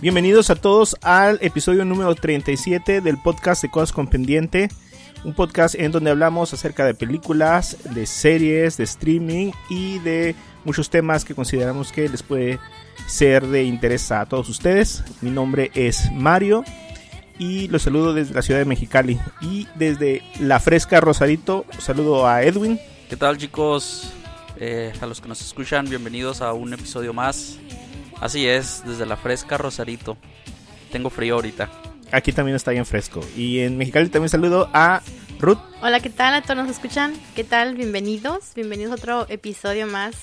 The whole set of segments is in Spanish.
Bienvenidos a todos al episodio número 37 del podcast de Cosas con Pendiente. Un podcast en donde hablamos acerca de películas, de series, de streaming y de muchos temas que consideramos que les puede ser de interés a todos ustedes. Mi nombre es Mario y los saludo desde la ciudad de Mexicali. Y desde la fresca Rosarito, saludo a Edwin. ¿Qué tal chicos? Eh, a los que nos escuchan, bienvenidos a un episodio más. Así es, desde la fresca Rosarito. Tengo frío ahorita. Aquí también está bien fresco. Y en Mexicali también saludo a Ruth. Hola, ¿qué tal a todos nos escuchan? ¿Qué tal? Bienvenidos. Bienvenidos a otro episodio más.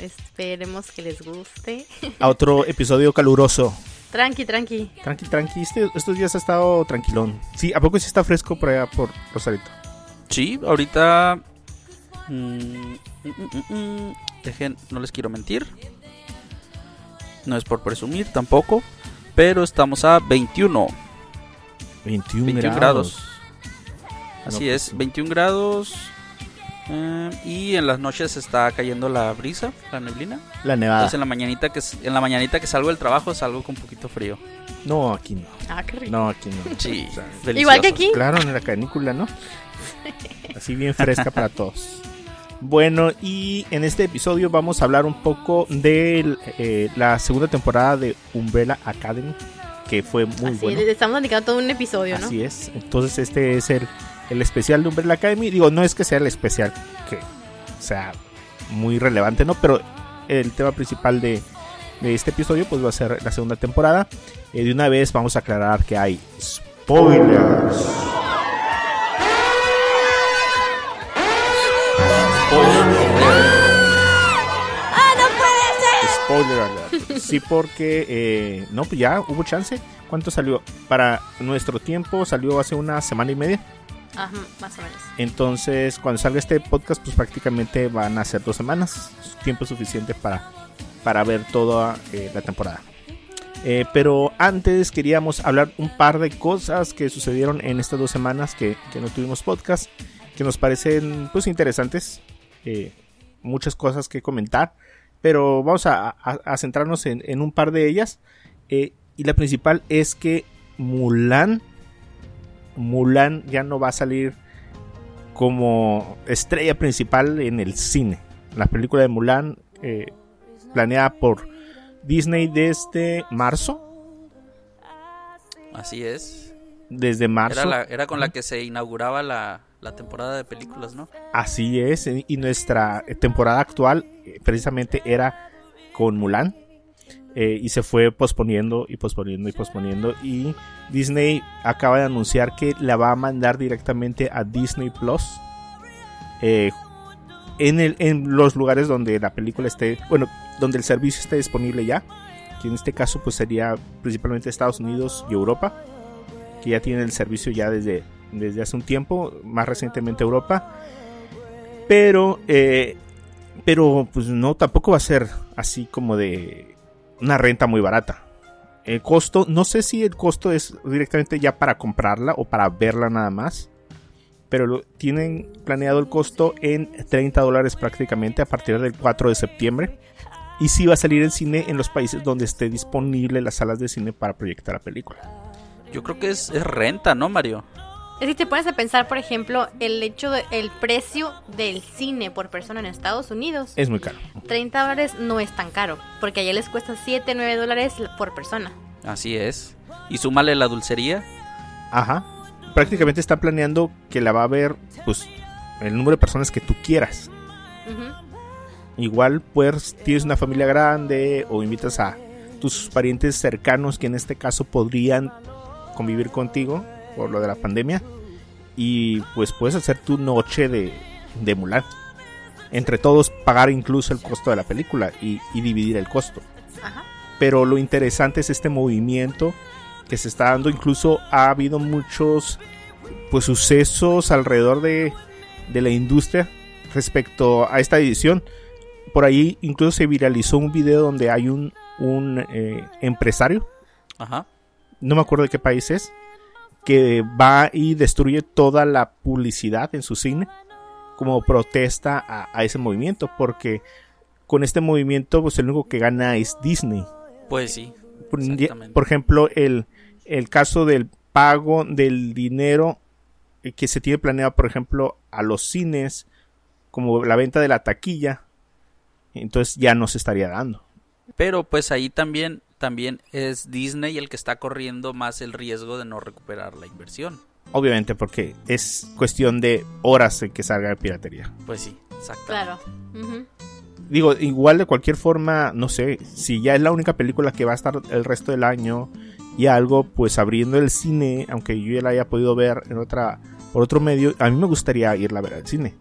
Esperemos que les guste. A otro episodio caluroso. Tranqui, tranqui. Tranqui, tranqui. Este- estos días ha estado tranquilón. Sí, ¿a poco sí está fresco por allá por Rosarito? Sí, ahorita... mm, mm, mm, mm, dejen, no les quiero mentir. No es por presumir tampoco. Pero estamos a 21. 21, 21 grados. grados. Así No, pues es, 21 grados. eh, y en las noches está cayendo la brisa, la neblina. La nevada. Entonces en la mañanita que s- en la mañanita que salgo del trabajo salgo con poquito frío. No, aquí no. Ah, qué rico. No, aquí no. Sí, O sea, delicioso. Igual que aquí. Claro, en la canícula, ¿no? Así bien fresca para todos. Bueno, y en este episodio vamos a hablar un poco de eh, la segunda temporada de Umbrella Academy, que fue muy Así bueno. es, estamos dedicando todo un episodio, ¿no? Así es. Entonces este es el, el especial de Umbrella Academy. Digo, no es que sea el especial que sea muy relevante, ¿no? Pero el tema principal de, de este episodio pues va a ser la segunda temporada. Eh, de una vez vamos a aclarar que hay spoilers. Sí, porque eh, no, pues ya hubo chance. ¿Cuánto salió? Para nuestro tiempo salió hace una semana y media. Ajá, más o menos. Entonces, cuando salga este podcast, pues prácticamente van a ser dos semanas. Tiempo suficiente para, para ver toda eh, la temporada. Eh, pero antes queríamos hablar un par de cosas que sucedieron en estas dos semanas que, que no tuvimos podcast. Que nos parecen pues interesantes. Eh, muchas cosas que comentar. Pero vamos a, a- a centrarnos en, en un par de ellas. Eh, y la principal es que Mulan Mulan ya no va a salir como estrella principal en el cine. La película de Mulan, eh, planeada por Disney desde marzo. Así es. Desde marzo. Era, la- era con la que se inauguraba la, la temporada de películas, ¿no? Así es. Y nuestra temporada actual precisamente era con Mulan. Eh, y se fue posponiendo y posponiendo y posponiendo. Y Disney acaba de anunciar que la va a mandar directamente a Disney Plus. eh, en, el, en los lugares donde la película esté, bueno, donde el servicio esté disponible ya. Que en este caso pues sería principalmente Estados Unidos y Europa. Que ya tienen el servicio ya desde, desde hace un tiempo. Más recientemente Europa. Pero, eh, pero pues no, tampoco va a ser así como de una renta muy barata. El costo, no sé si el costo es directamente ya para comprarla o para verla nada más. Pero tienen planeado el costo en 30 dólares prácticamente a partir del 4 de septiembre. Y sí va a salir en cine en los países donde esté disponible las salas de cine para proyectar la película. Yo creo que es, es renta, ¿no, Mario? Es que te pones a pensar, por ejemplo, el hecho del precio del cine por persona en Estados Unidos. Es muy caro. 30 dólares no es tan caro, porque allá les cuesta 7, 9 dólares por persona. Así es. Y súmale la dulcería. Ajá. Prácticamente está planeando que la va a ver pues el número de personas que tú quieras. Ujú. Igual pues tienes una familia grande o invitas a tus parientes cercanos que en este caso podrían convivir contigo por lo de la pandemia y pues puedes hacer tu noche de, de Mulan. Entre todos pagar incluso el costo de la película y, y dividir el costo. Ajá. Pero lo interesante es este movimiento que se está dando. Incluso ha habido muchos pues sucesos alrededor de, de la industria respecto a esta edición. Por ahí incluso se viralizó un video donde hay un, un eh, empresario, Ajá. no me acuerdo de qué país es, que va y destruye toda la publicidad en su cine como protesta a, a ese movimiento, porque con este movimiento pues el único que gana es Disney. Pues sí. por, Exactamente. por ejemplo, el, el caso del pago del dinero que se tiene planeado, por ejemplo, a los cines, como la venta de la taquilla, entonces ya no se estaría dando. Pero pues ahí también, también es Disney el que está corriendo más el riesgo de no recuperar la inversión. Obviamente, porque es cuestión de horas en que salga de piratería. Pues sí, exactamente. Claro. Digo, igual de cualquier forma, no sé, si ya es la única película que va a estar el resto del año y algo, pues abriendo el cine, aunque yo ya la haya podido ver en otra, por otro medio, a mí me gustaría irla a ver al cine.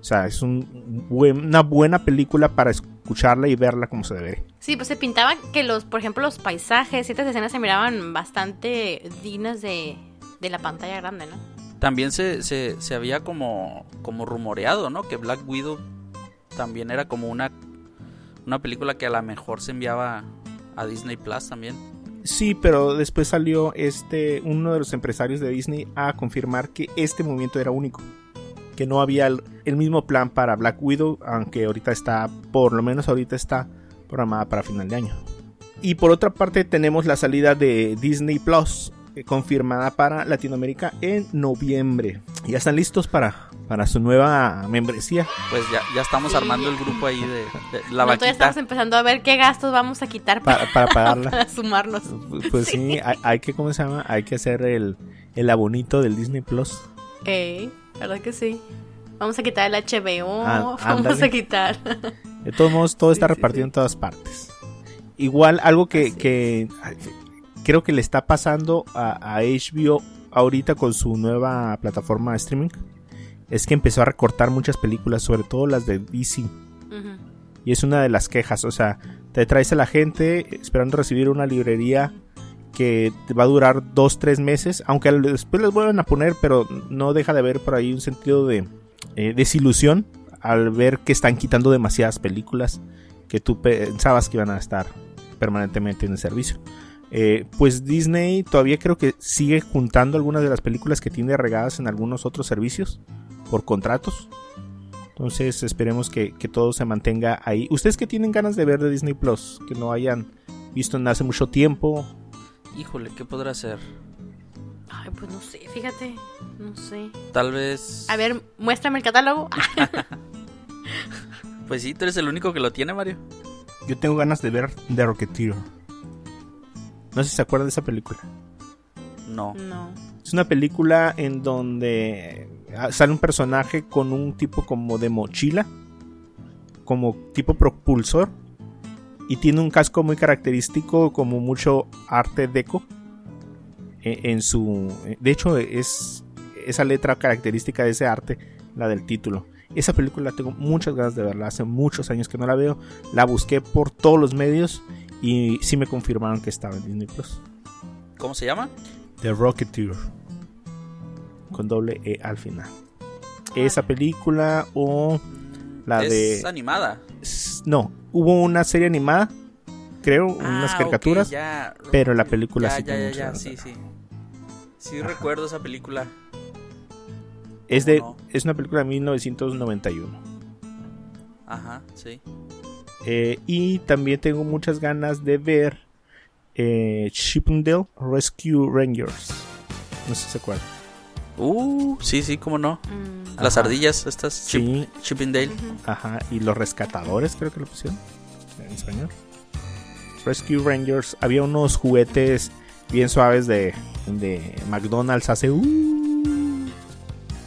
O sea, es un buen- una buena película para escucharla y verla como se debe. Sí, pues se pintaba que los, por ejemplo, los paisajes, ciertas escenas se miraban bastante dignas de, de la pantalla grande, ¿no? También se, se, se había como, como rumoreado, ¿no? Que Black Widow también era como una, una película que a lo mejor se enviaba a Disney Plus también. Sí, pero después salió este uno de los empresarios de Disney a confirmar que este movimiento era único, que no había el, el mismo plan para Black Widow, aunque ahorita está, por lo menos ahorita está programada para final de año. Y por otra parte tenemos la salida de Disney Plus, eh, confirmada para Latinoamérica en noviembre. Ya están listos para, para su nueva membresía. Pues ya, ya estamos Sí. armando el grupo ahí de, de la ya vaquita. estamos empezando a ver qué gastos vamos a quitar para, Para, para pagarla. para sumarlos. Pues sí, hay, hay que, ¿cómo se llama? Hay que hacer el, el abonito del Disney Plus. Ey, ¿verdad que sí? Vamos a quitar el HBO, Ah, vamos a quitar. De todos modos, todo está Sí, repartido sí. en todas partes. Igual, algo que, que creo que le está pasando a, a HBO ahorita con su nueva plataforma de streaming es que empezó a recortar muchas películas, sobre todo las de DC. Y es una de las quejas, o sea, te traes a la gente esperando recibir una librería que va a durar dos, tres meses, aunque después les vuelven a poner, pero no deja de haber por ahí un sentido de eh, desilusión al ver que están quitando demasiadas películas que tú pensabas que iban a estar permanentemente en el servicio. Eh, pues Disney todavía creo que sigue juntando algunas de las películas que tiene regadas en algunos otros servicios por contratos. Entonces esperemos que, que todo se mantenga ahí. ¿Ustedes que tienen ganas de ver de Disney Plus? Que no hayan visto en hace mucho tiempo. Híjole, ¿qué podrá ser? Ay, pues no sé, fíjate, no sé. Tal vez... A ver, muéstrame el catálogo. Pues sí, tú eres el único que lo tiene, Mario. Yo tengo ganas de ver The Rocketeer. No sé si se acuerdan de esa película. No. No. Es una película en donde ah, sale un personaje con un tipo como de mochila, como tipo propulsor, y tiene un casco muy característico, como mucho arte deco. eh, En su, de hecho, es esa letra característica de ese arte, la del título. Esa película tengo muchas ganas de verla, hace muchos años que no la veo. La busqué por todos los medios y sí me confirmaron que estaba en Disney Plus. ¿Cómo se llama? The Rocketeer. Con doble E al final. Esa película o la es de... animada. No, hubo una serie animada, creo, unas Ah, caricaturas, ya. pero la película ya, sí ya, ya, sí, sí. Sí Ajá. recuerdo esa película. Es, de, ¿Cómo es una película de 1991. Ajá, sí. Eh, y también tengo muchas ganas de ver eh, Chippendale Rescue Rangers. No sé si se acuerdan. Uh, sí, sí, cómo no. Mm, Las Ajá. ardillas, estas Chip, Sí, Chippendale. Ajá, y los rescatadores creo que lo pusieron en español. Rescue Rangers, había unos juguetes bien suaves de, de McDonald's hace uh,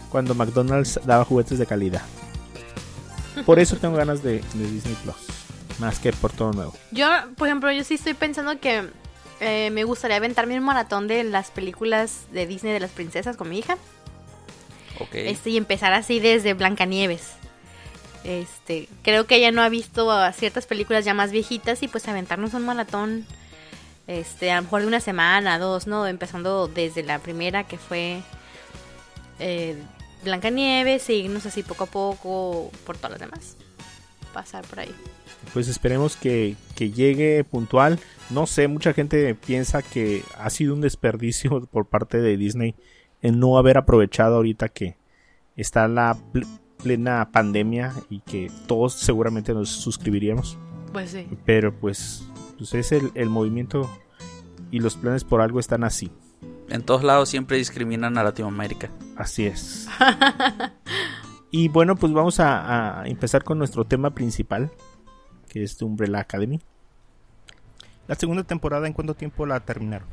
cuando McDonald's daba juguetes de calidad. Por eso tengo ganas de, de Disney Plus, más que por todo nuevo. Yo, por ejemplo, yo sí estoy pensando que eh, me gustaría aventarme un maratón de las películas de Disney de las princesas con mi hija. Ok. Este, y empezar así desde Blancanieves. Este, creo que ella no ha visto a ciertas películas ya más viejitas y pues aventarnos un maratón este, a lo mejor de una semana, dos, ¿no? Empezando desde la primera que fue eh, Blancanieves, seguirnos así poco a poco por todas las demás. Pasar por ahí. Pues esperemos que, que llegue puntual. No sé, mucha gente piensa que ha sido un desperdicio por parte de Disney en no haber aprovechado ahorita que está la pl- plena pandemia y que todos seguramente nos suscribiríamos. Pues sí. Pero pues, pues es el, el movimiento y los planes por algo están así. En todos lados siempre discriminan a Latinoamérica. Así es. y bueno, pues vamos a, a empezar con nuestro tema principal, que es de Umbrella Academy. La segunda temporada, ¿en cuánto tiempo la terminaron?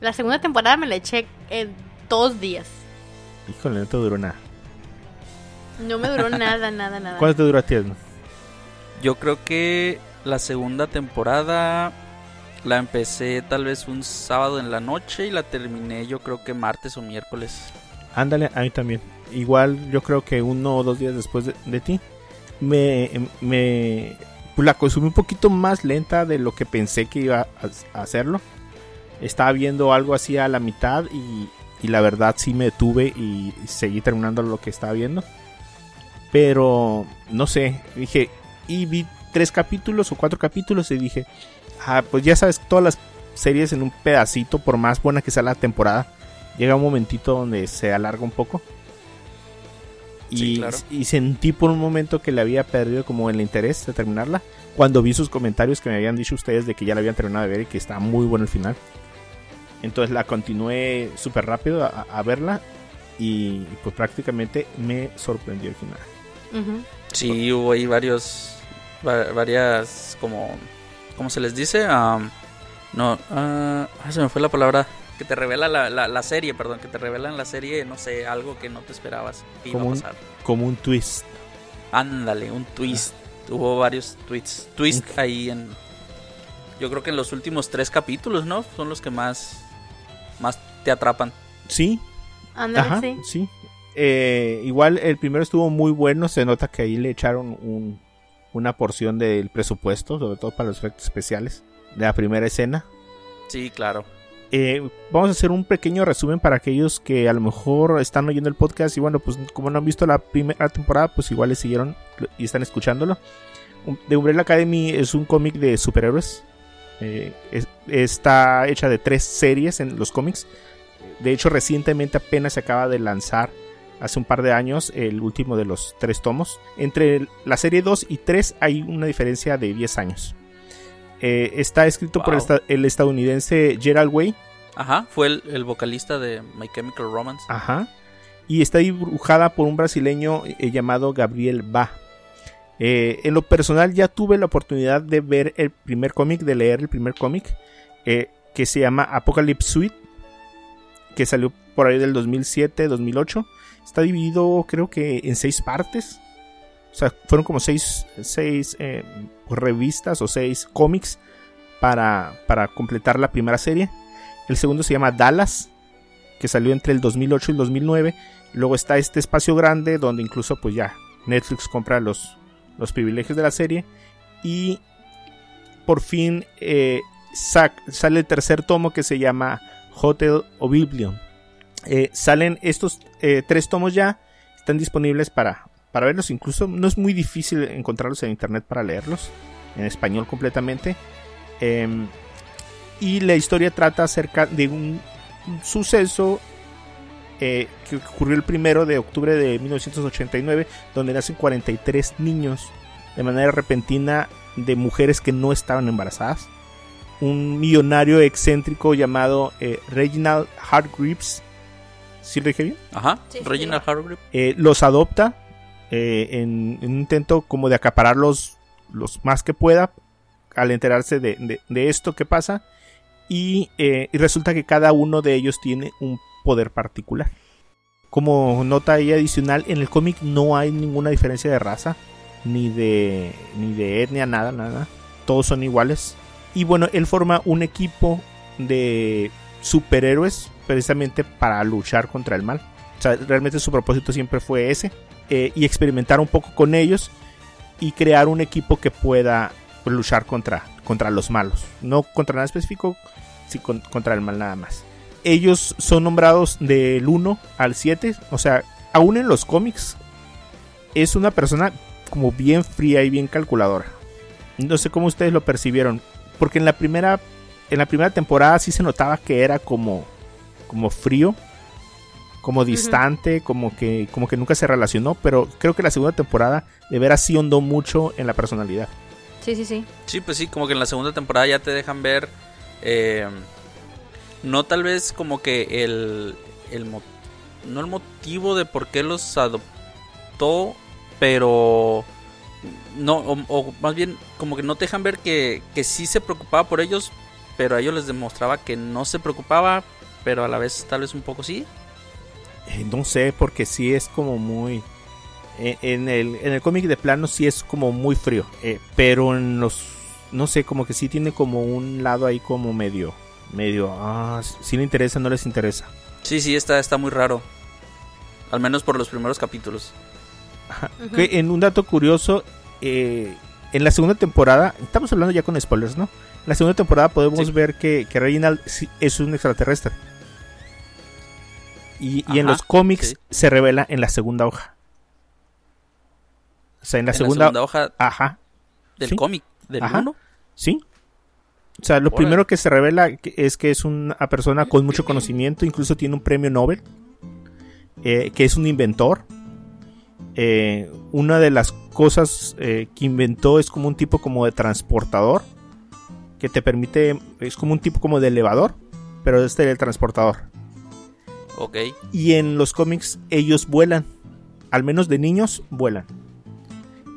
La segunda temporada me la eché en dos días. Híjole, no te duró nada. No me duró nada, nada, nada. ¿Cuánto te duró a ti? Edna? Yo creo que la segunda temporada la empecé tal vez un sábado en la noche y la terminé yo creo que martes o miércoles. Ándale, a mí también. Igual yo creo que uno o dos días después de, ti. Me, pues la consumí un poquito más lenta de lo que pensé que iba a, a hacerlo. Estaba viendo algo así a la mitad y, y la verdad sí me detuve y seguí terminando lo que estaba viendo. Pero no sé, dije, y vi tres capítulos o cuatro capítulos y dije, ah, pues ya sabes, todas las series en un pedacito, por más buena que sea la temporada, llega un momentito donde se alarga un poco. Y, Sí, claro. y sentí por un momento que le había perdido como el interés de terminarla. Cuando vi sus comentarios que me habían dicho ustedes de que ya la habían terminado de ver y que estaba muy bueno el final. Entonces la continué súper rápido a, a verla y pues prácticamente me sorprendió el final. Ujú. Sí, hubo ahí varios, va- varias, como, ¿cómo se les dice? Am, no, ah, se me fue la palabra que te revela la, la, la serie, perdón, que te revela en la serie, no sé, algo que no te esperabas que iba a Como un- pasar. Como un twist. Ándale, un twist. Hubo varios tweets, twist ahí en, yo creo que en los últimos tres capítulos, ¿no? Son los que más, más te atrapan. Sí, Ándale, Ajá, sí. sí. Eh, igual el primero estuvo muy bueno. Se nota que ahí le echaron un- una porción del presupuesto, sobre todo para los efectos especiales de la primera escena. Sí, claro. Eh, vamos a hacer un pequeño resumen para aquellos que a lo mejor están oyendo el podcast y bueno, pues como no han visto la primera temporada, pues igual le siguieron y están escuchándolo. The Umbrella Academy es un cómic de superhéroes. Eh, es- está hecha de tres series en los cómics. De hecho, recientemente apenas se acaba de lanzar, hace un par de años, el último de los tres tomos. Entre la serie 2 y 3 hay una diferencia de 10 años. Eh, está escrito por el, Wow. esta- el estadounidense Gerald Way. Ajá, fue el, el vocalista de My Chemical Romance. Ajá. Y está dibujada por un brasileño eh, llamado Gabriel Ba. Eh, en lo personal ya tuve la oportunidad de ver el primer cómic, de leer el primer cómic, que se llama Apocalypse Suite, que salió por ahí del 2007-2008. Está dividido creo que en seis partes. O sea, fueron como seis, seis eh, revistas o seis cómics para, para completar la primera serie. El segundo se llama Dallas, que salió entre el 2008 y el 2009. Luego está este espacio grande donde incluso pues ya Netflix compra los, los privilegios de la serie. Y por fin eh, sale el tercer tomo que se llama Hotel Oblivion. Eh, salen estos eh, tres tomos ya, están disponibles para, para verlos. Incluso no es muy difícil encontrarlos en internet para leerlos, en español completamente. Em, y la historia trata acerca de un, un suceso eh, que ocurrió el primero de octubre de 1989, donde nacen 43 niños de manera repentina de mujeres que no estaban embarazadas. Un millonario excéntrico llamado eh, Reginald Hargreaves, ¿sí lo dije bien? Ajá, Sí, sí, Reginald Hargrave. Eh, los adopta eh, en, un intento como de acaparar los, más que pueda al enterarse de, de- de esto que pasa y, eh, y resulta que cada uno de ellos tiene un poder particular. Como nota ahí adicional, en el cómic no hay ninguna diferencia de raza, ni de, ni de etnia, nada, nada. Todos son iguales. Y bueno, él forma un equipo de superhéroes precisamente para luchar contra el mal. O sea, realmente su propósito siempre fue ese. Eh, y experimentar un poco con ellos y crear un equipo que pueda luchar contra, contra los malos. No contra nada específico, con- contra el mal nada más. Ellos son nombrados del 1 al 7. O sea, aún en los cómics es una persona como bien fría y bien calculadora. No sé cómo ustedes lo percibieron. Porque en la primera, en la primera temporada sí se notaba que era como, como frío como distante, como que como que nunca se relacionó, pero creo que la segunda temporada de veras sí hondó mucho en la personalidad. Sí, sí, sí. Sí, pues sí, como que en la segunda temporada ya te dejan ver eh, no tal vez como que el, el no el motivo de por qué los adoptó, pero no, o, más bien como que no te dejan ver que, que sí se preocupaba por ellos, pero a ellos les demostraba que no se preocupaba, pero a la vez tal vez un poco sí. Eh, no sé, porque sí es como muy... Eh, en el, en el cómic de plano sí es como muy frío, eh, pero en los... No sé, como que sí tiene como un lado ahí como medio... Medio... Ah, si le interesa, no les interesa. Sí, sí, está, está muy raro. Al menos por los primeros capítulos. En un dato curioso, en la segunda temporada, estamos hablando ya con spoilers, ¿no? En la segunda temporada podemos ver que, que Reginald es un extraterrestre. Y, en los cómics se revela en la segunda hoja. O sea, en la, segunda... hoja. Ajá. Del cómic, del Ajá. Sí. O sea, lo primero que se revela es que es una persona con mucho conocimiento, incluso tiene un premio Nobel, eh, que es un inventor. Eh, una de las cosas eh, que inventó es como un tipo como de transportador, que te permite, es como un tipo como de elevador, pero este es el transportador. Ok. Y en los cómics ellos vuelan. Al menos de niños vuelan.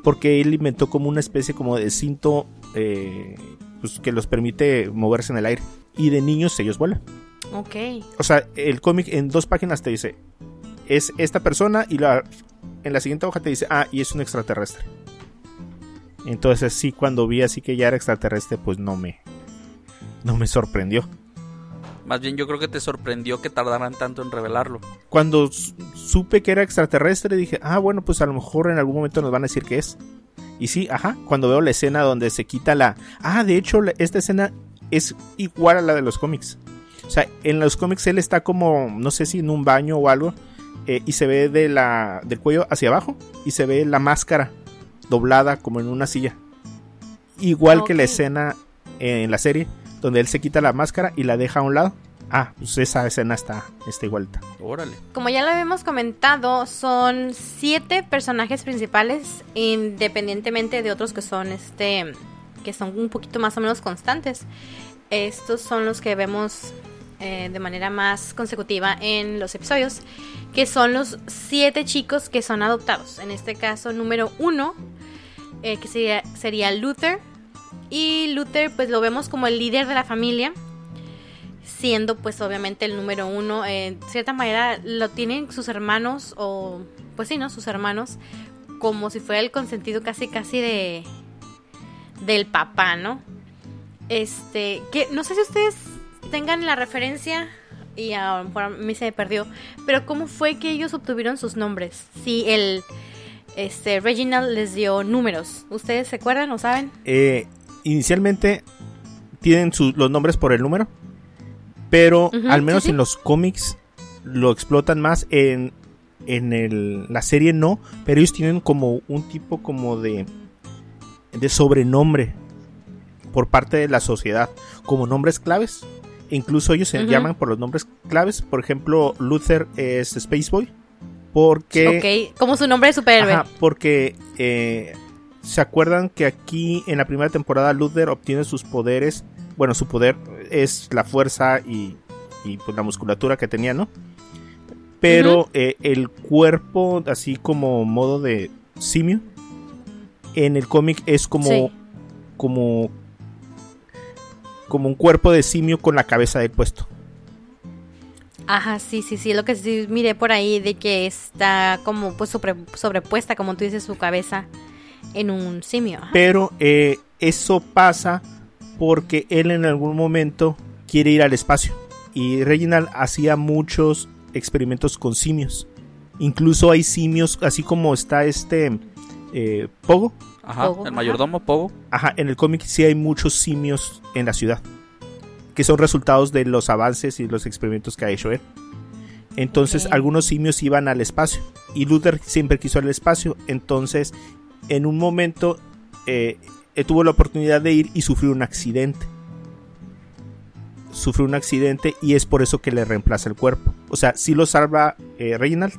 Porque él inventó como una especie como de cinto eh, pues, que los permite moverse en el aire. Y de niños ellos vuelan. Ok. O sea, el cómic en dos páginas te dice, es esta persona y la, en la siguiente hoja te dice, ah, y es un extraterrestre. Entonces sí, cuando vi así que ya era extraterrestre, pues no me, no me sorprendió. Más bien yo creo que te sorprendió que tardaran tanto en revelarlo. Cuando supe que era extraterrestre dije, ah, bueno, pues a lo mejor en algún momento nos van a decir que es. Y sí, ajá, cuando veo la escena donde se quita la... Ah, de hecho, esta escena es igual a la de los cómics. O sea, en los cómics él está como, no sé si en un baño o algo, eh, y se ve de la, del cuello hacia abajo, y se ve la máscara doblada como en una silla. Igual que la escena en la serie, donde él se quita la máscara y la deja a un lado. Ah, pues esa escena está, está igualita. Órale. Como ya lo habíamos comentado, son siete personajes principales, independientemente de otros que son este que son un poquito más o menos constantes. Estos son los que vemos eh, de manera más consecutiva en los episodios, que son los siete chicos que son adoptados. En este caso, número uno, eh, que sería, sería Luther, y Luther pues lo vemos como el líder de la familia, siendo pues obviamente el número uno. En cierta manera lo tienen sus hermanos o pues sí, ¿no? Sus hermanos como si fuera el consentido casi casi de del papá, ¿no? Este, que no sé si ustedes tengan la referencia y a, a mí se me perdió, pero cómo fue que ellos obtuvieron sus nombres? Si el este Reginald les dio números, ¿ustedes se acuerdan o saben? Eh, inicialmente tienen los nombres por el número, pero al menos en los cómics lo explotan más en, en el, la serie no, pero ellos tienen como un tipo como de, de sobrenombre por parte de la sociedad, como nombres claves. incluso ellos se llaman por los nombres claves. Por ejemplo, Luther es Spaceboy. Porque. Ok, como su nombre de superhéroe. porque eh, ¿Se acuerdan que aquí en la primera temporada Luther obtiene sus poderes? Bueno, su poder es la fuerza y, pues la musculatura que tenía, ¿no? Pero eh, el cuerpo, así como modo de simio, en el cómic es como, como, como un cuerpo de simio con la cabeza del puesto. Ajá, sí, sí, sí, lo que sí miré por ahí de que está como pues sobrepuesta, como tú dices, su cabeza en un simio. Pero eh, eso pasa porque él en algún momento quiere ir al espacio. Y Reginald hacía muchos experimentos con simios. Incluso hay simios, así como está este eh, Pogo. Ajá, el mayordomo Pogo. Ajá, en el cómic sí hay muchos simios en la ciudad. Que son resultados de los avances y los experimentos que ha hecho él. Entonces algunos simios iban al espacio. Y Luther siempre quiso al espacio. Entonces en un momento eh, tuvo la oportunidad de ir y sufrió un accidente. Sufrió un accidente y es por eso que le reemplaza el cuerpo. O sea, sí lo salva eh, Reginald,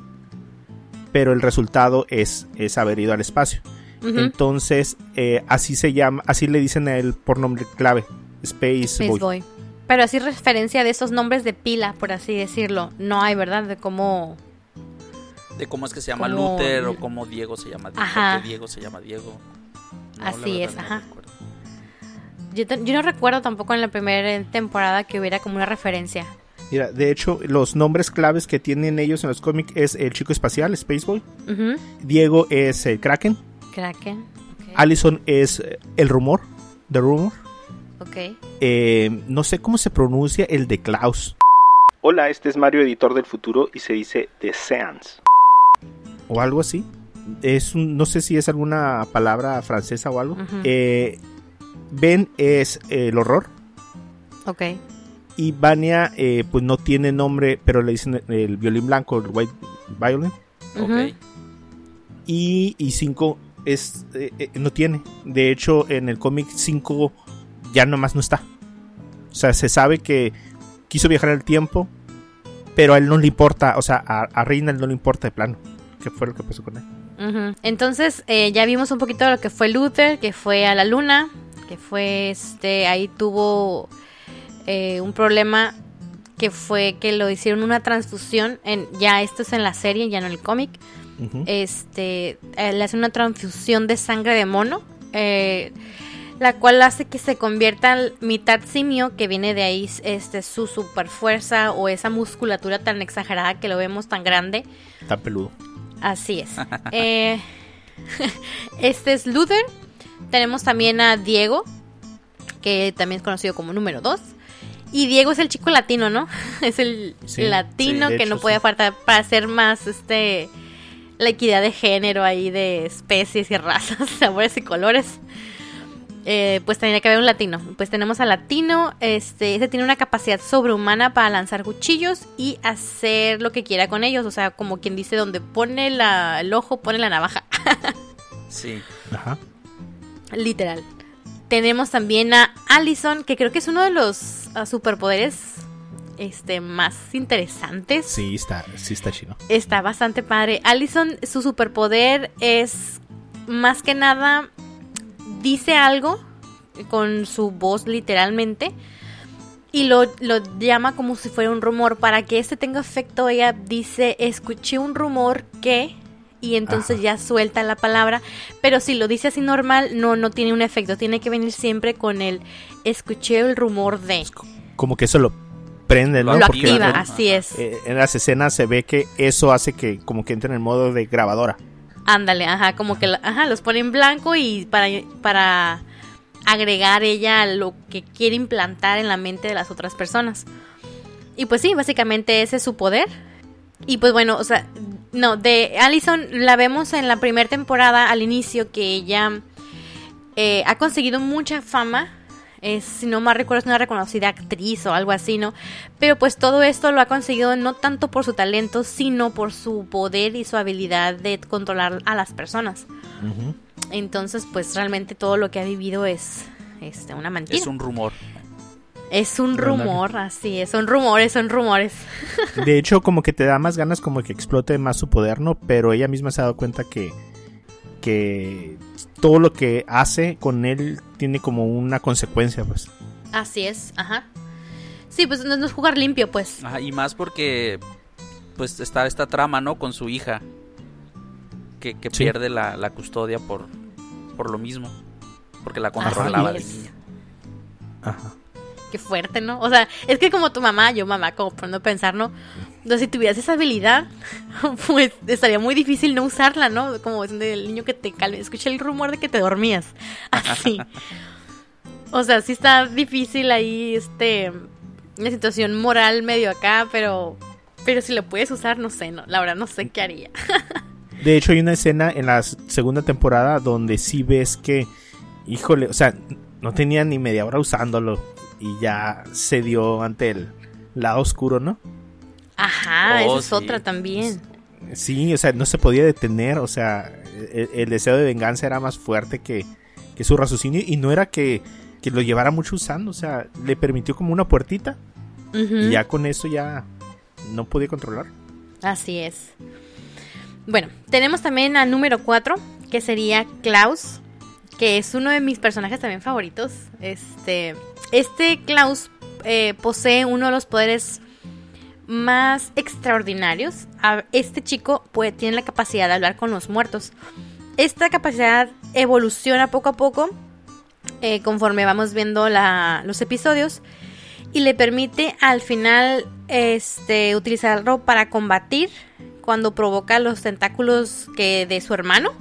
pero el resultado es, es haber ido al espacio. Entonces, eh, así se llama, así le dicen a él por nombre clave, Space, Boy. Pero así referencia de esos nombres de pila, por así decirlo. No hay, ¿verdad? De cómo... De cómo es que se llama Como- Luther o cómo Diego se llama Diego. Ajá. Diego se llama Diego. No, Así es, no ajá. Yo, te- yo no recuerdo tampoco en la primera temporada que hubiera como una referencia. Mira, de hecho, los nombres claves que tienen ellos en los cómics es el chico espacial, Spaceboy. Ujú. Diego es el Kraken. Kraken. ok. Allison es eh, el rumor. The Rumor. Ok. Eh, no sé cómo se pronuncia el de Klaus. Hola, este es Mario, editor del futuro, y se dice The Seance. O algo así. Es un- no sé si es alguna palabra francesa o algo. Ujú. Eh, ben es el horror. Ok. Y Vania, eh, pues no tiene nombre, pero le dicen el violín blanco, el white violin. Ok. Y, y 5 es, eh, eh, no tiene. De hecho, en el cómic 5 ya nomás no está. O sea, se sabe que quiso viajar en el tiempo, pero a él no le importa, o sea, a, a Reina no le importa de plano. ¿Qué fue lo que pasó con él? Entonces, eh, ya vimos un poquito de lo que fue Luther, que fue a la luna, que fue este, ahí tuvo eh, un problema que fue que lo hicieron una transfusión, en, ya esto es en la serie, ya no en el cómic, este, eh, le hacen una transfusión de sangre de mono, eh, la cual hace que se convierta en mitad simio, que viene de ahí este, su super fuerza o esa musculatura tan exagerada que lo vemos tan grande. Está peludo. Así es. Eh, este es Luther. Tenemos también a Diego, que también es conocido como número 2. Y Diego es el chico latino, ¿no? Es el Sí, latino sí, que hecho, no puede sí. faltar para hacer más este la equidad de género ahí de especies y razas, sabores y colores. Eh, pues tenía que haber un latino. Pues tenemos al latino, este, este tiene una capacidad sobrehumana para lanzar cuchillos y hacer lo que quiera con ellos. O sea, como quien dice, donde pone la- el ojo, pone la navaja. Sí. Ajá. Literal. Tenemos también a Allison, que creo que es uno de los ah, superpoderes este, más interesantes. Sí, está, sí está chino. Está bastante padre. Allison, su superpoder es más que nada dice algo con su voz literalmente y lo, lo llama como si fuera un rumor. Para que este tenga efecto, ella dice, escuché un rumor que... Y entonces Ajá. ya suelta la palabra. Pero si lo dice así normal, no, no tiene un efecto. Tiene que venir siempre con el escuché el rumor de. Como que eso lo prende, ¿no? Lo Porque activa, en- así es. en las escenas se ve que eso hace que como que entre en el modo de grabadora. Ándale, ajá, como que ajá, los pone en blanco y para, para agregar ella lo que quiere implantar en la mente de las otras personas. Y pues sí, básicamente ese es su poder. Y pues bueno, o sea, no, de Allison la vemos en la primera temporada al inicio que ella eh, ha conseguido mucha fama. Es, si no mal recuerdo, es una reconocida actriz o algo así, ¿no? Pero pues todo esto lo ha conseguido no tanto por su talento, sino por su poder y su habilidad de controlar a las personas. Entonces, pues realmente todo lo que ha vivido es este, una mentira. Es un rumor. Es un rumor, así es, son rumores, son rumores. De hecho, como que te da más ganas como que explote más su poder, ¿no? Pero ella misma se ha dado cuenta que, que todo lo que hace con él tiene como una consecuencia, pues. Así es, ajá. Sí, pues no, no es jugar limpio, pues. Ajá, y más porque pues está esta trama, ¿no? Con su hija. Que, que Sí. pierde la, la custodia por, por lo mismo. Porque la controlaba de niña. Ajá. Qué fuerte, ¿no? O sea, es que como tu mamá, yo mamá, como por no pensar, ¿no? Entonces, si tuvieras esa habilidad, pues estaría muy difícil no usarla, ¿no? Como el niño que te calme. Escuché el rumor de que te dormías. Así. O sea, sí está difícil ahí, este, una situación moral medio acá, pero, pero si lo puedes usar, no sé, no, la verdad no sé qué haría. De hecho, hay una escena en la segunda temporada donde sí ves que, híjole, o sea, no tenía ni media hora usándolo y ya se dio ante el lado oscuro, ¿no? Ajá, Oh, esa es sí. otra también. Sí, o sea, no se podía detener, o sea, el, el deseo de venganza era más fuerte que, que su raciocinio y no era que, que lo llevara mucho usando, o sea, le permitió como una puertita y ya con eso ya no podía controlar. Así es. Bueno, tenemos también a número 4, que sería Klaus, que es uno de mis personajes también favoritos. Este, este Klaus eh, posee uno de los poderes más extraordinarios. Este chico pues, tiene la capacidad de hablar con los muertos. Esta capacidad evoluciona poco a poco eh, conforme vamos viendo la- los episodios y le permite al final este, utilizarlo para combatir cuando provoca los tentáculos que de su hermano.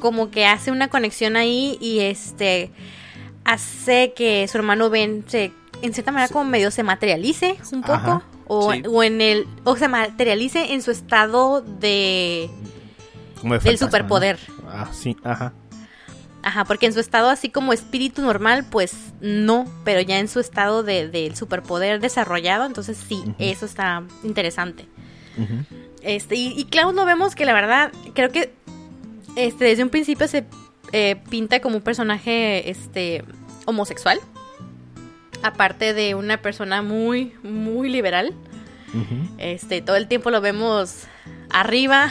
Como que hace una conexión ahí y este hace que su hermano Ben se, en cierta manera como medio se materialice un poco. Ajá. O, Sí. o en el. O se materialice en su estado de. Como de del superpoder. ¿no? Ah, sí, ajá. Ajá, porque en su estado así como espíritu normal, pues no, pero ya en su estado de- del superpoder desarrollado, entonces sí, eso está interesante. Ujú. Este, y, y Klaus no vemos que la verdad, creo que este, desde un principio se eh, pinta como un personaje este, homosexual. Aparte de una persona muy, muy liberal. Este, todo el tiempo lo vemos arriba,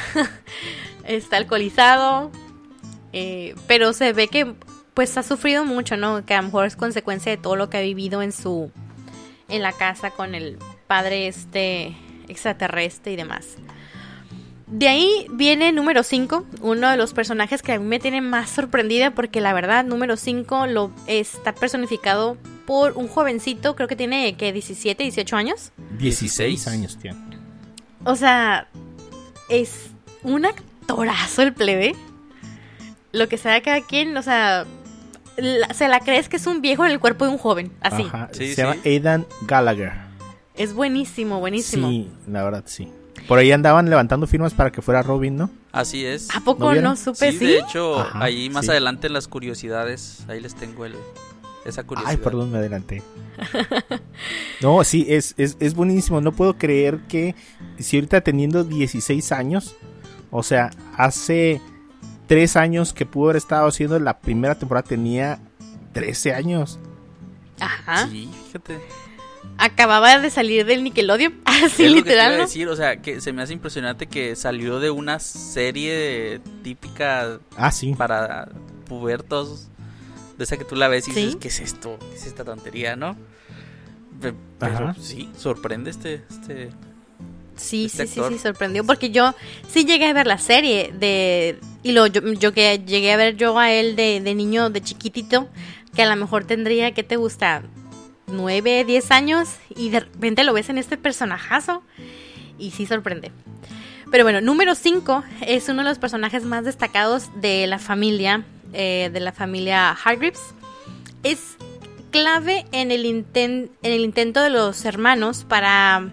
está alcoholizado, eh, pero se ve que pues ha sufrido mucho, ¿no? Que a lo mejor es consecuencia de todo lo que ha vivido en su, en la casa con el padre este extraterrestre y demás. De ahí viene número 5, uno de los personajes que a mí me tiene más sorprendida porque la verdad número 5 lo está personificado por un jovencito, creo que tiene que 17, 18 años. 16 años tiene. O sea, es un actorazo el plebe. Lo que sea cada quien, o sea, la- se la crees que es un viejo en el cuerpo de un joven, así. Ajá, Sí, Se sí. llama Aidan Gallagher. Es buenísimo, buenísimo. Sí, la verdad sí. Por ahí andaban levantando firmas para que fuera Robin, ¿no? Así es. ¿A poco ¿No no, supe? sí, Sí, de hecho, Ajá, ahí más sí. adelante en las curiosidades, ahí les tengo el, esa curiosidad. Ay, perdón, me adelanté. No, sí, es, es, es buenísimo. No puedo creer que si ahorita teniendo 16 años, o sea, hace 3 años que pudo haber estado haciendo la primera temporada, tenía 13 años. Ajá. Sí, fíjate. Acababa de salir del Nickelodeon, así Es lo que te iba a literal. ¿no? decir, o sea, que se me hace impresionante que salió de una serie típica Ah, sí. para pubertos, de esa que tú la ves y Sí. dices, ¿qué es esto? ¿Qué es esta tontería, no? Pe- Pero Ajá. sí, sorprende este, este... Sí, este sí, sí, actor. sí, sorprendió. Porque yo sí llegué a ver la serie de. Y lo, yo, yo que llegué a ver yo a él de, de niño, de chiquitito, que a lo mejor tendría, ¿qué te gusta? 9, 10 años. Y de repente lo ves en este personajazo. Y sí sorprende. Pero bueno, número 5 es uno de los personajes más destacados de la familia, eh, de la familia Hargreaves. Es clave en el, inten- en el intento de los hermanos para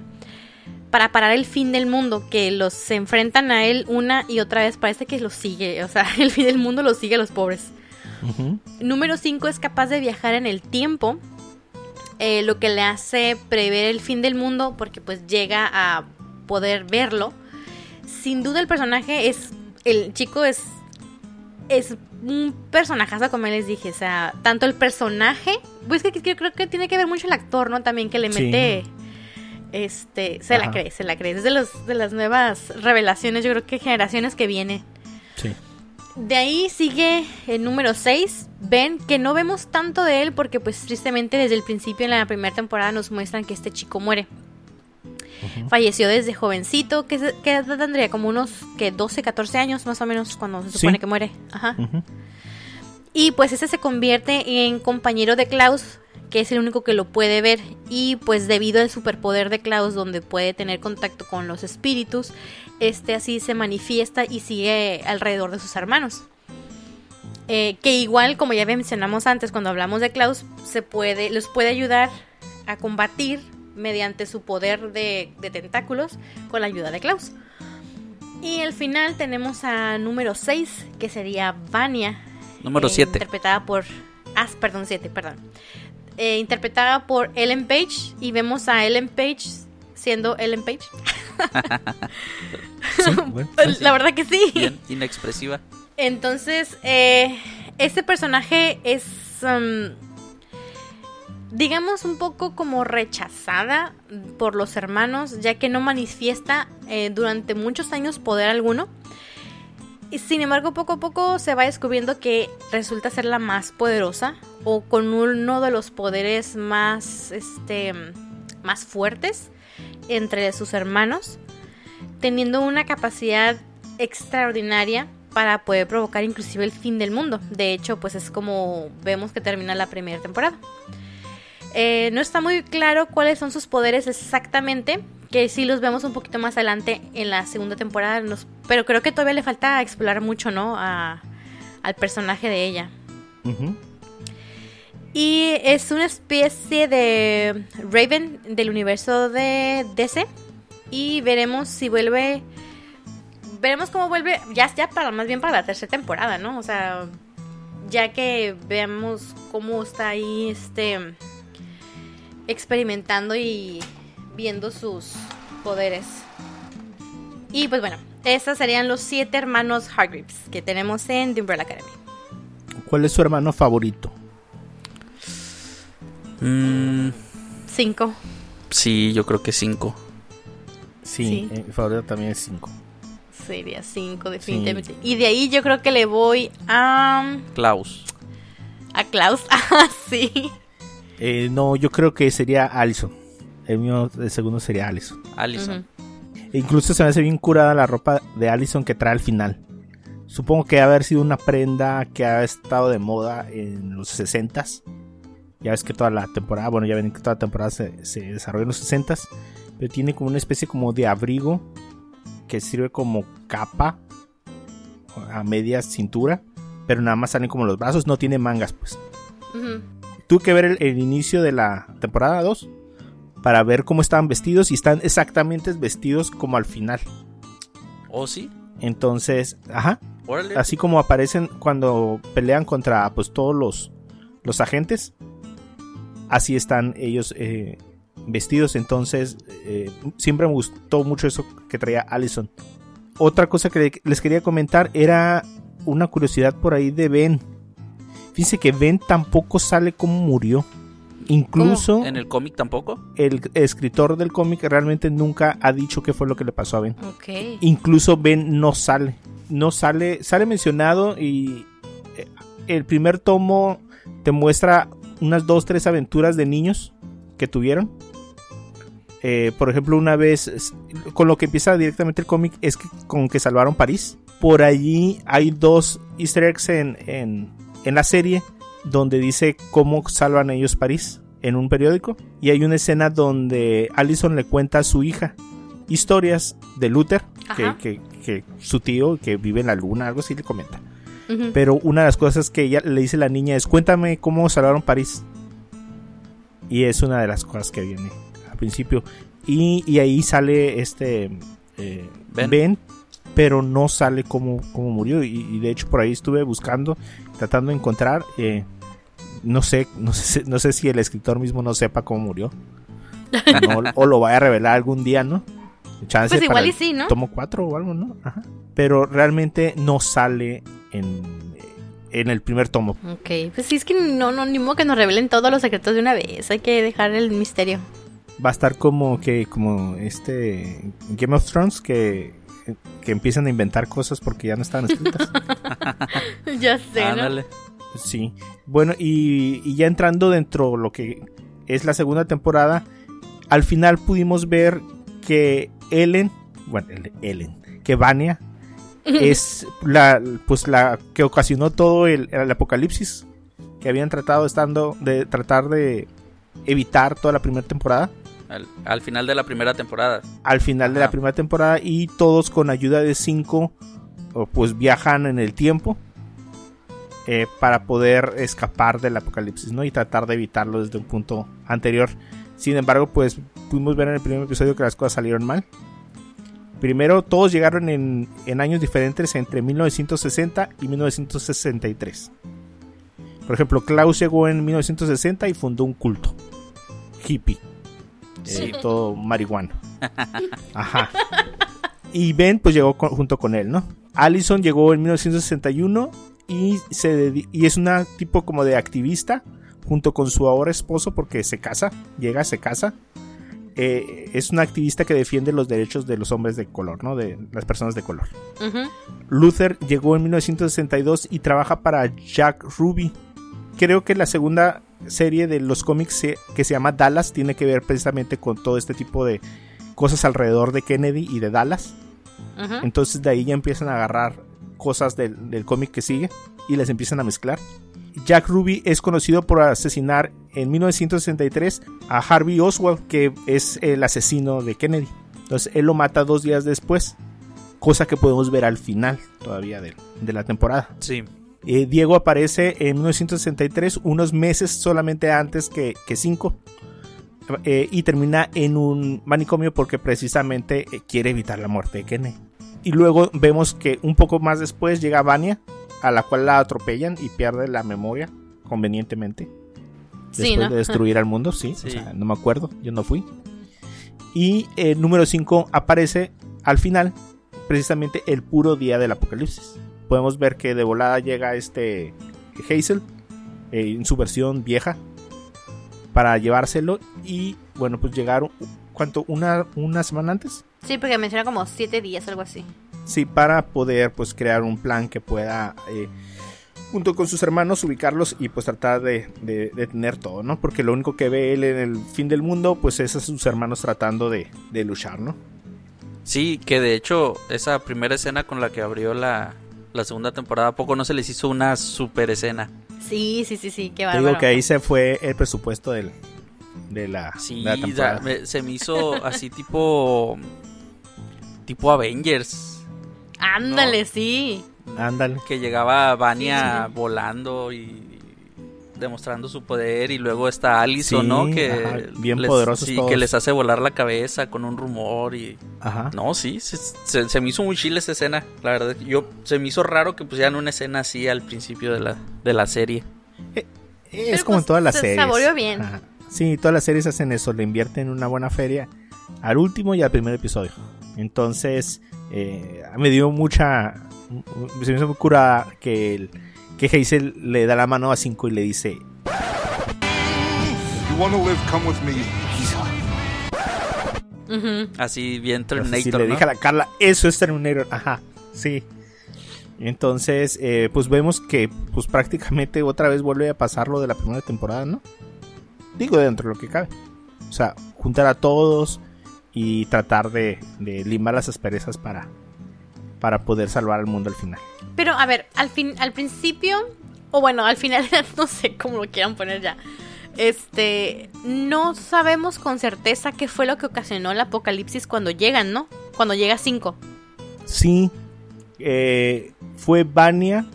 para parar el fin del mundo, que los se enfrentan a él una y otra vez, parece que los sigue, o sea, el fin del mundo los sigue a los pobres. Número 5 es capaz de viajar en el tiempo, eh, lo que le hace prever el fin del mundo porque pues llega a poder verlo. Sin duda el personaje es, el chico es, es un personajazo como les dije, o sea, tanto el personaje, pues que, que- creo que tiene que ver mucho el actor, ¿no? También que le Sí. mete... Este, se la cree, se la cree. Es de, los, de las nuevas revelaciones, yo creo que generaciones que vienen. Sí. De ahí sigue el número 6, Ben, que no vemos tanto de él porque pues tristemente desde el principio en la primera temporada nos muestran que este chico muere. Falleció desde jovencito, que, se- que tendría como unos que 12, 14 años más o menos cuando se Sí. supone que muere. Ajá. Y pues ese se convierte en compañero de Klaus, que es el único que lo puede ver. Y pues debido al superpoder de Klaus, donde puede tener contacto con los espíritus, este así se manifiesta y sigue alrededor de sus hermanos. Eh, que igual, como ya mencionamos antes, cuando hablamos de Klaus, se puede, los puede ayudar a combatir mediante su poder de, de tentáculos con la ayuda de Klaus. Y al final tenemos a número 6, que sería Vania, Número eh, 7. Interpretada por. Ah, perdón, 7, perdón. Eh, interpretada por Ellen Page. Y vemos a Ellen Page siendo Ellen Page. Sí, bueno, sí, sí. La verdad que sí. Bien inexpresiva. Entonces, eh, este personaje es. um, digamos un poco como rechazada por los hermanos, ya que no manifiesta eh, durante muchos años poder alguno. Sin embargo, poco a poco se va descubriendo que resulta ser la más poderosa o con uno de los poderes más, este, más fuertes entre sus hermanos, teniendo una capacidad extraordinaria para poder provocar inclusive el fin del mundo. De hecho, pues es como vemos que termina la primera temporada. Eh, no está muy claro cuáles son sus poderes exactamente, que sí los vemos un poquito más adelante en la segunda temporada, pero creo que todavía le falta explorar mucho, ¿no? al personaje de ella. Y es una especie de Raven del universo de DC. Y veremos si vuelve. Veremos cómo vuelve. Ya, ya para más bien para la tercera temporada, ¿no? O sea. Ya que veamos cómo está ahí este. experimentando y viendo sus poderes. Y pues bueno, estos serían los siete hermanos Hargreaves que tenemos en The Umbrella Academy. ¿Cuál es su hermano favorito? Mm. Cinco. Sí, yo creo que cinco. Sí, eh, mi favorito también es cinco. Sería cinco, definitivamente. Y de ahí yo creo que le voy a. Klaus. A Klaus, ah, sí. Eh, no, yo creo que sería Allison. El mío, el segundo sería Allison. Allison. incluso se me hace bien curada la ropa de Allison que trae al final. Supongo que haber sido una prenda que ha estado de moda en los 60s. Ya ves que toda la temporada, bueno, ya ven que toda la temporada se, se desarrolla en los 60s. Pero tiene como una especie como de abrigo que sirve como capa a media cintura. Pero nada más salen como los brazos, no tiene mangas, pues. Tuve que ver el, el, inicio de la temporada 2 para ver cómo estaban vestidos y están exactamente vestidos como al final. ¿Oh, sí? Entonces, ajá. Así como aparecen cuando pelean contra pues todos los, los agentes. Así están ellos eh, vestidos. Entonces, eh, siempre me gustó mucho eso que traía Allison. Otra cosa que les quería comentar era una curiosidad por ahí de Ben. Fíjense que Ben tampoco sale como murió. Incluso. ¿En el cómic tampoco? El escritor del cómic realmente nunca ha dicho qué fue lo que le pasó a Ben. Okay. Incluso Ben no sale. No sale. Sale mencionado y. Eh, el primer tomo te muestra unas dos, tres aventuras de niños que tuvieron. Eh, por ejemplo, una vez. Con lo que empieza directamente el cómic es que con que salvaron París. Por allí hay dos easter eggs en, en, en la serie donde dice cómo salvan ellos París en un periódico. Y hay una escena donde Allison le cuenta a su hija historias de Luther, que, que, su tío que vive en la luna, algo así le comenta. Pero una de las cosas que ella le dice a la niña es, cuéntame cómo salvaron París. Y es una de las cosas que viene principio. Y, y ahí sale este eh, ben. pero no sale cómo, cómo murió. Y, y, de hecho por ahí estuve buscando, tratando de encontrar. Eh, no sé, no sé, no sé si el escritor mismo no sepa cómo murió. No, o lo vaya a revelar algún día, ¿no? Chance pues igual y sí, ¿no? Tomo 4 o algo, ¿no? Ajá. Pero realmente no sale en, en el primer tomo. Ok, pues sí, es que no, no, ni modo que nos revelen todos los secretos de una vez. Hay que dejar el misterio. Va a estar como que, como este Game of Thrones que, que empiezan a inventar cosas porque ya no estaban escritas. ya sé, Ándale. Sí. Bueno, y, ya entrando dentro de lo que es la segunda temporada, al final pudimos ver que Ellen, bueno, Ellen, que Vania es la, pues la que ocasionó todo el, apocalipsis que habían tratado estando de tratar de evitar toda la primera temporada. Al, final de la primera temporada. Al final de la primera temporada y todos con ayuda de cinco pues viajan en el tiempo eh, para poder escapar del apocalipsis, ¿no? Y tratar de evitarlo desde un punto anterior. Sin embargo, pues pudimos ver en el primer episodio que las cosas salieron mal. Primero, todos llegaron en, años diferentes entre 1960 y 1963. Por ejemplo, Klaus llegó en 1960 y fundó un culto hippie. Eh, todo marihuana. Ajá. Y Ben pues llegó junto con él, ¿no? Allison llegó en 1961 y, se y es una tipo como de activista junto con su ahora esposo porque se casa, llega, se casa. eh, es una activista que defiende los derechos de los hombres de color, ¿no? De las personas de color. Luther llegó en 1962 y trabaja para Jack Ruby. Creo que la segunda serie de los cómics que se llama Dallas tiene que ver precisamente con todo este tipo de cosas alrededor de Kennedy y de Dallas. Entonces de ahí ya empiezan a agarrar cosas del, del cómic que sigue y las empiezan a mezclar. Jack Ruby es conocido por asesinar en 1963 a Harvey Oswald, que es el asesino de Kennedy. Entonces él lo mata dos días después, cosa que podemos ver al final todavía de, de la temporada. Sí. Eh, Diego aparece en 1963, unos meses solamente antes que, que cinco. eh, y termina en un manicomio porque precisamente eh, quiere evitar la muerte de Kennedy. Y luego vemos que un poco más después llega Vania, a la cual la atropellan y pierde la memoria convenientemente. Sí, Después ¿no? de destruir al mundo, sí, Sí. O sea, no me acuerdo, yo no fui. Y el número 5 aparece al final, precisamente el puro día del apocalipsis. Podemos ver que de volada llega este Hazel eh, en su versión vieja para llevárselo y bueno, pues llegaron ¿cuánto? Una, una semana antes. Sí, porque menciona como siete días, algo así. Sí, para poder pues crear un plan que pueda eh, junto con sus hermanos ubicarlos y pues tratar de, de, de tener todo, ¿no? Porque lo único que ve él en el fin del mundo pues es a sus hermanos tratando de, de luchar, ¿no? Sí, que de hecho esa primera escena con la que abrió la, la segunda temporada, ¿a poco no se les hizo una super escena? Sí, sí, sí, sí, qué bárbaro. digo que ahí se fue el presupuesto del, de la, Sí, de la da- temporada. me- se me hizo así tipo... Tipo Avengers. Ándale, sí. Ándale. Que llegaba Vania Sí, sí. volando y demostrando su poder y luego está Allison, Sí, ¿no? Que ajá, bien les, poderosos sí, todos. que les hace volar la cabeza con un rumor y Ajá. no, sí, se, se- se me hizo muy chile esa escena, la verdad. Yo se me hizo raro que pusieran una escena así al principio de la de la serie. Es Pero, como en pues, todas las se series. saboreó bien. Ajá. Sí, todas las series hacen eso, le invierten una buena feria al último y al primer episodio. Entonces, eh, me dio mucha. Se me hizo muy cura que, el, que Hazel le da la mano a Cinco y le dice: You want to live, come with me. Ujú. Así bien Terminator, sí, le dije a la Carla: Eso es Terminator. Ajá, sí. Entonces, eh, pues vemos que pues prácticamente otra vez vuelve a pasar lo de la primera temporada, ¿no? Digo, dentro de lo que cabe. O sea, juntar a todos y tratar de, de limar las asperezas para, para poder salvar al mundo al final. Pero a ver, al fin, al principio, o bueno, al final, no sé cómo lo quieran poner ya. Este, no sabemos con certeza qué fue lo que ocasionó el apocalipsis cuando llegan, ¿no? Cuando llega 5. Sí, eh, fue Vania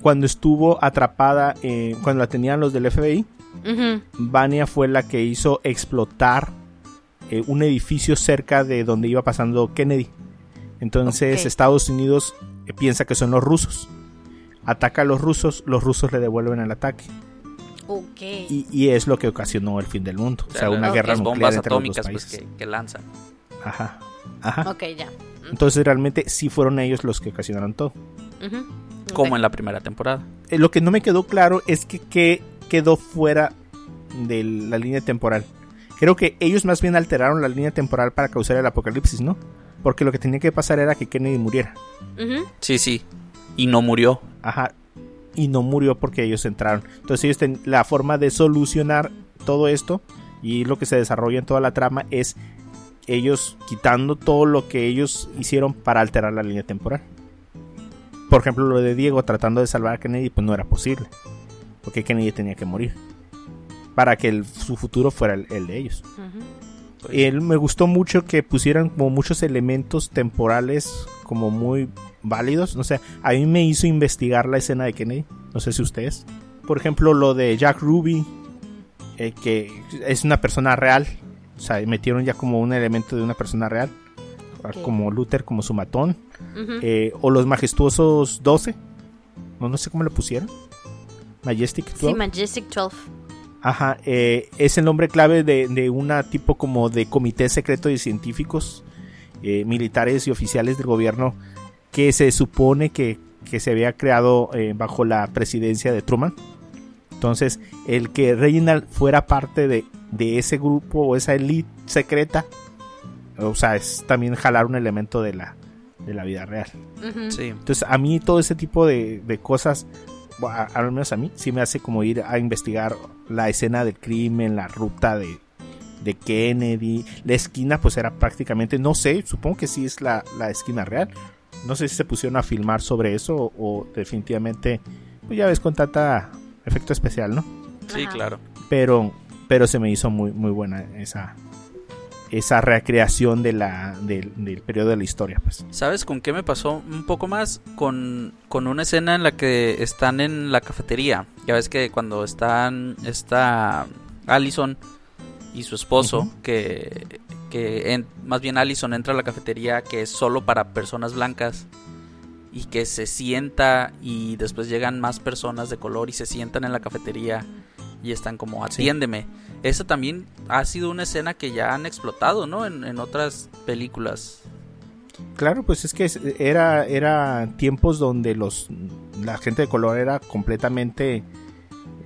cuando estuvo atrapada, eh, cuando la tenían los del FBI. Vania fue la que hizo explotar eh, un edificio cerca de donde iba pasando Kennedy. Entonces. Estados Unidos piensa que son los rusos. Ataca a los rusos, los rusos le devuelven el ataque. Ok. Y, y es lo que ocasionó el fin del mundo. O sea, una guerra nuclear bombas entre los dos atómicas pues, países. que, que lanzan. Ajá. Ajá. Ok, ya. Entonces realmente sí fueron ellos los que ocasionaron todo. Ujú. Como en la primera temporada. Eh, lo que no me quedó claro es que qué quedó fuera de la línea temporal. Creo que ellos más bien alteraron la línea temporal para causar el apocalipsis, ¿no? Porque lo que tenía que pasar era que Kennedy muriera. Sí, sí. Y no murió. Ajá. Y no murió porque ellos entraron. Entonces ellos ten- la forma de solucionar todo esto y lo que se desarrolla en toda la trama es ellos quitando todo lo que ellos hicieron para alterar la línea temporal. Por ejemplo, lo de Diego tratando de salvar a Kennedy, pues no era posible. Porque Kennedy tenía que morir. Para que el- su futuro fuera el, el de ellos. Pues, Él me gustó mucho que pusieran como muchos elementos temporales como muy válidos. No sé, a mí me hizo investigar la escena de Kennedy. No sé si ustedes. Por ejemplo, lo de Jack Ruby, eh, que es una persona real. O sea, metieron ya como un elemento de una persona real. Ok. Como Luther, como su matón. Eh, o los majestuosos 12. No, no sé cómo le pusieron. Majestic 12. Sí, Majestic 12. Ajá, eh, es el nombre clave de, de una tipo como de comité secreto de científicos, eh, militares y oficiales del gobierno que se supone que, que se había creado eh, bajo la presidencia de Truman. Entonces, el que Reginald fuera parte de, de ese grupo o esa elite secreta. O sea, es también jalar un elemento de la, de la vida real. Sí. Entonces, a mí todo ese tipo de, de cosas, a- al menos a mí, sí me hace como ir a investigar la escena del crimen, la ruta de, de Kennedy. La esquina, pues era prácticamente, no sé, supongo que sí es la, la esquina real. No sé si se pusieron a filmar sobre eso o, o definitivamente, pues ya ves, con tanta efecto especial, ¿no? Sí, claro. Pero, pero se me hizo muy, muy buena esa, esa recreación de la, del, del periodo de la historia, pues. ¿Sabes con qué me pasó un poco más? Con, con una escena en la que están en la cafetería. Ya ves que cuando están está Allison y su esposo, que, que en- más bien Allison entra a la cafetería que es solo para personas blancas y que se sienta y después llegan más personas de color y se sientan en la cafetería y están como Sí. Esa también ha sido una escena que ya han explotado, ¿no? En, en otras películas. Claro, pues es que era, era tiempos donde los la gente de color era completamente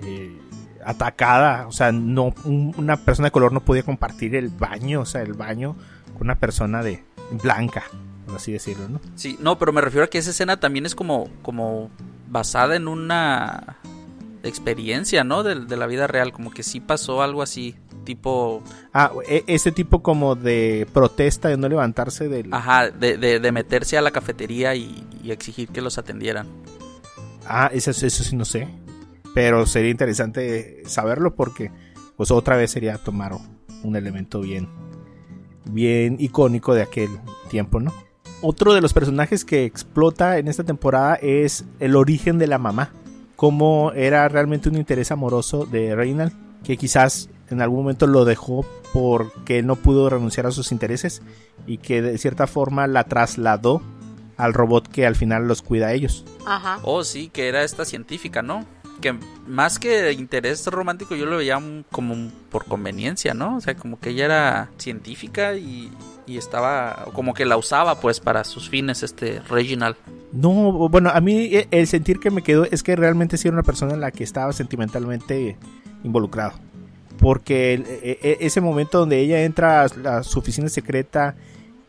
eh, atacada. O sea, no un- una persona de color no podía compartir el baño, o sea, el baño con una persona de blanca, por así decirlo, ¿no? Sí, no, pero me refiero a que esa escena también es como, como basada en una experiencia, ¿no? De, de la vida real, como que sí pasó algo así, tipo, Ah, e- ese tipo como de protesta de no levantarse del... ajá, de, de, de meterse a la cafetería y, y exigir que los atendieran. Ah, eso, eso sí no sé. Pero sería interesante saberlo porque pues otra vez sería tomar un elemento bien bien icónico de aquel tiempo, ¿no? Otro de los personajes que explota en esta temporada es el origen de la mamá. Cómo era realmente un interés amoroso de Reynald, que quizás en algún momento lo dejó porque no pudo renunciar a sus intereses y que de cierta forma la trasladó al robot que al final los cuida a ellos. Ajá. Oh, sí, que era esta científica, ¿no? Que más que interés romántico yo lo veía como un- por conveniencia, ¿no? O sea, como que ella era científica y, y estaba, como que la usaba pues para sus fines, este Reginald. No, bueno, a mí eh, el sentir que me quedó es que realmente sí era una persona en la que estaba sentimentalmente involucrado. Porque el- e- e- ese momento donde ella entra a su oficina secreta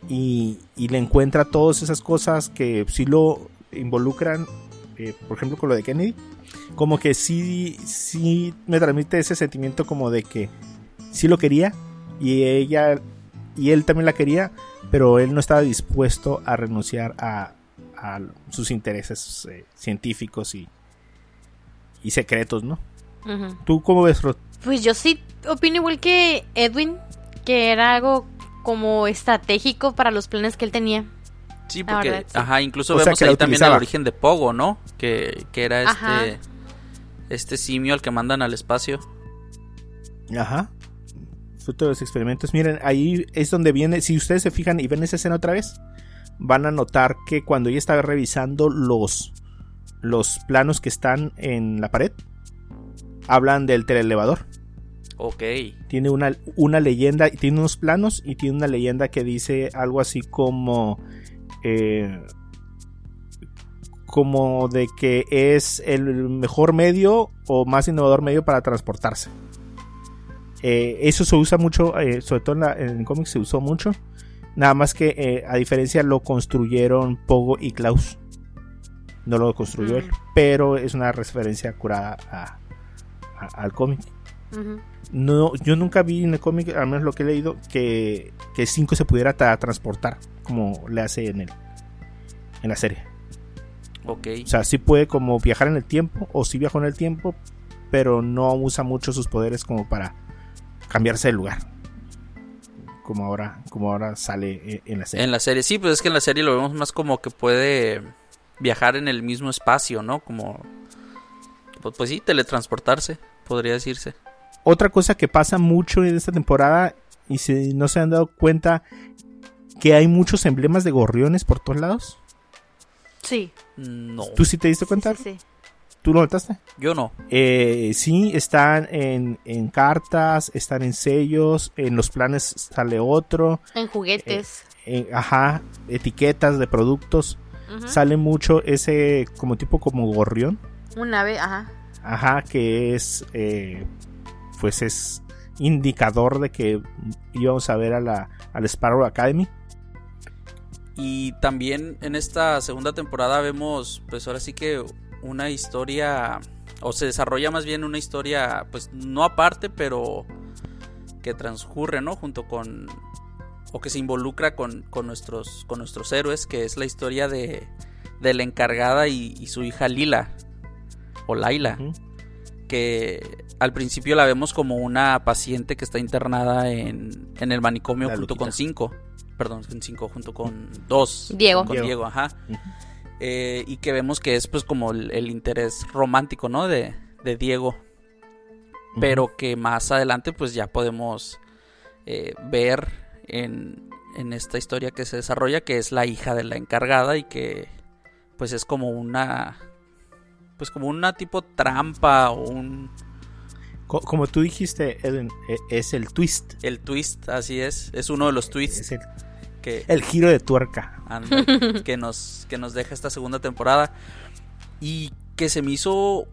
y, y le encuentra todas esas cosas que sí lo involucran, eh, por ejemplo con lo de Kennedy, como que sí, sí me transmite ese sentimiento como de que sí lo quería y ella y él también la quería, pero él no estaba dispuesto a renunciar a, a sus intereses eh, científicos y, y secretos, ¿no? ¿Tú cómo ves, Rod? Pues yo sí opino igual que Edwin, que era algo como estratégico para los planes que él tenía. Sí, porque, verdad, sí. ajá, incluso O vemos ahí también el origen de Pogo, ¿no? Que, que era este, este simio al que mandan al espacio. Ajá. Fruto de los experimentos. Miren, ahí es donde viene. Si ustedes se fijan y ven esa escena otra vez, van a notar que cuando ella está revisando los, los planos que están en la pared, hablan del teleelevador. Ok. Tiene una, una leyenda, tiene unos planos y tiene una leyenda que dice algo así como. eh, como de que es el mejor medio o más innovador medio para transportarse. Eh, eso se usa mucho, eh, sobre todo en, la- en el cómic se usó mucho. Nada más que eh, a diferencia lo construyeron Pogo y Klaus. No lo construyó él, pero es una referencia curada a- a- al cómic. No, yo nunca vi en el cómic, al menos lo que he leído, que, que 5 se pudiera ta- transportar como le hace en el en la serie. Ok. O sea, sí puede como viajar en el tiempo, o sí viajó en el tiempo, pero no usa mucho sus poderes como para cambiarse de lugar. Como ahora, como ahora sale eh, en la serie. En la serie, sí, pues es que en la serie lo vemos más como que puede viajar en el mismo espacio, ¿no? Como, pues, pues sí, teletransportarse, podría decirse. Otra cosa que pasa mucho en esta temporada, y si no se han dado cuenta, que hay muchos emblemas de gorriones por todos lados. Sí. No, ¿Tú sí te diste cuenta? Sí, sí. ¿Tú lo notaste? yo no. Eh, sí, están en, en cartas, están en sellos, en los planes sale otro, En juguetes. en- ajá, etiquetas de productos, Ujú. sale mucho ese como tipo como gorrión, Un ave, ajá. ajá, que es, eh, pues es indicador de que íbamos a ver a la, a la Sparrow Academy. Y también en esta segunda temporada vemos, pues ahora sí que una historia, o se desarrolla más bien una historia, pues no aparte, pero que transcurre, ¿no? Junto con, o que se involucra con, con nuestros, con nuestros héroes, que es la historia de, de la encargada y, y su hija Lila, o Laila, que al principio la vemos como una paciente que está internada en, en el manicomio La junto con cinco. Perdón, con cinco, junto con dos. Diego. Con Diego. Diego, ajá. Eh, y que vemos que es pues como el, el interés romántico, ¿no? De, de Diego. Pero que más adelante pues ya podemos eh, ver en, en esta historia que se desarrolla que es la hija de la encargada y que pues es como una pues como una tipo trampa o un Co- como tú dijiste, Edwin, e- es el twist. el twist así es es uno de los twists Es el, que el giro de tuerca. anda, que nos que nos deja esta segunda temporada y que se me hizo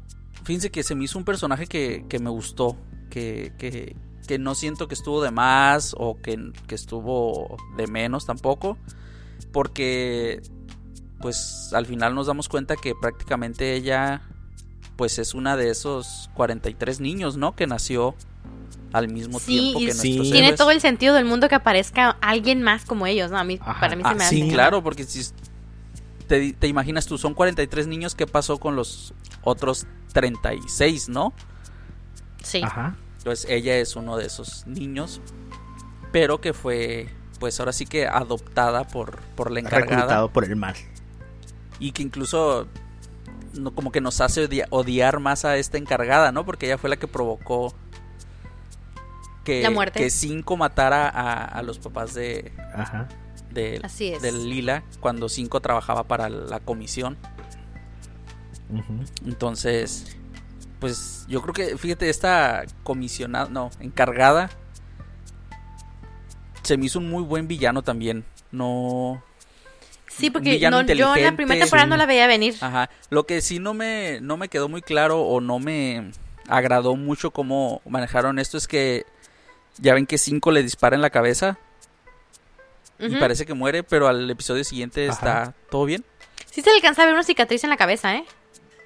fíjense que se me hizo un personaje que, que me gustó que, que, que no siento que estuvo de más o que, que estuvo de menos tampoco porque pues al final nos damos cuenta que prácticamente ella pues es una de esos 43 niños, ¿no? Que nació al mismo Sí, tiempo que sí. nuestros Tiene héroes. todo el sentido del mundo que aparezca alguien más como ellos, ¿no? A mí, Ajá. para mí Ah, se me sí, hace. claro, porque si te, te imaginas tú, son 43 niños, ¿qué pasó con los otros 36, no? Sí. Ajá. Entonces ella es uno de esos niños, pero que fue, pues ahora sí que adoptada por, por la encargada Reclutado por el mal. y que incluso no, como que nos hace odia- odiar más a esta encargada, ¿no? Porque ella fue la que provocó que, La muerte. que Cinco matara a, a los papás de, Ajá. de, Así es. de Lila cuando Cinco trabajaba para la comisión. Entonces, pues yo creo que, fíjate, esta comisionada, no, encargada, se me hizo un muy buen villano también. No, Sí, porque no, yo en la primera temporada sí. no la veía venir. Ajá. Lo que sí no me, no me quedó muy claro o no me agradó mucho cómo manejaron esto es que ya ven que 5 le dispara en la cabeza y parece que muere, pero al episodio siguiente Ajá. está todo bien. Sí se le alcanza a ver una cicatriz en la cabeza, ¿eh?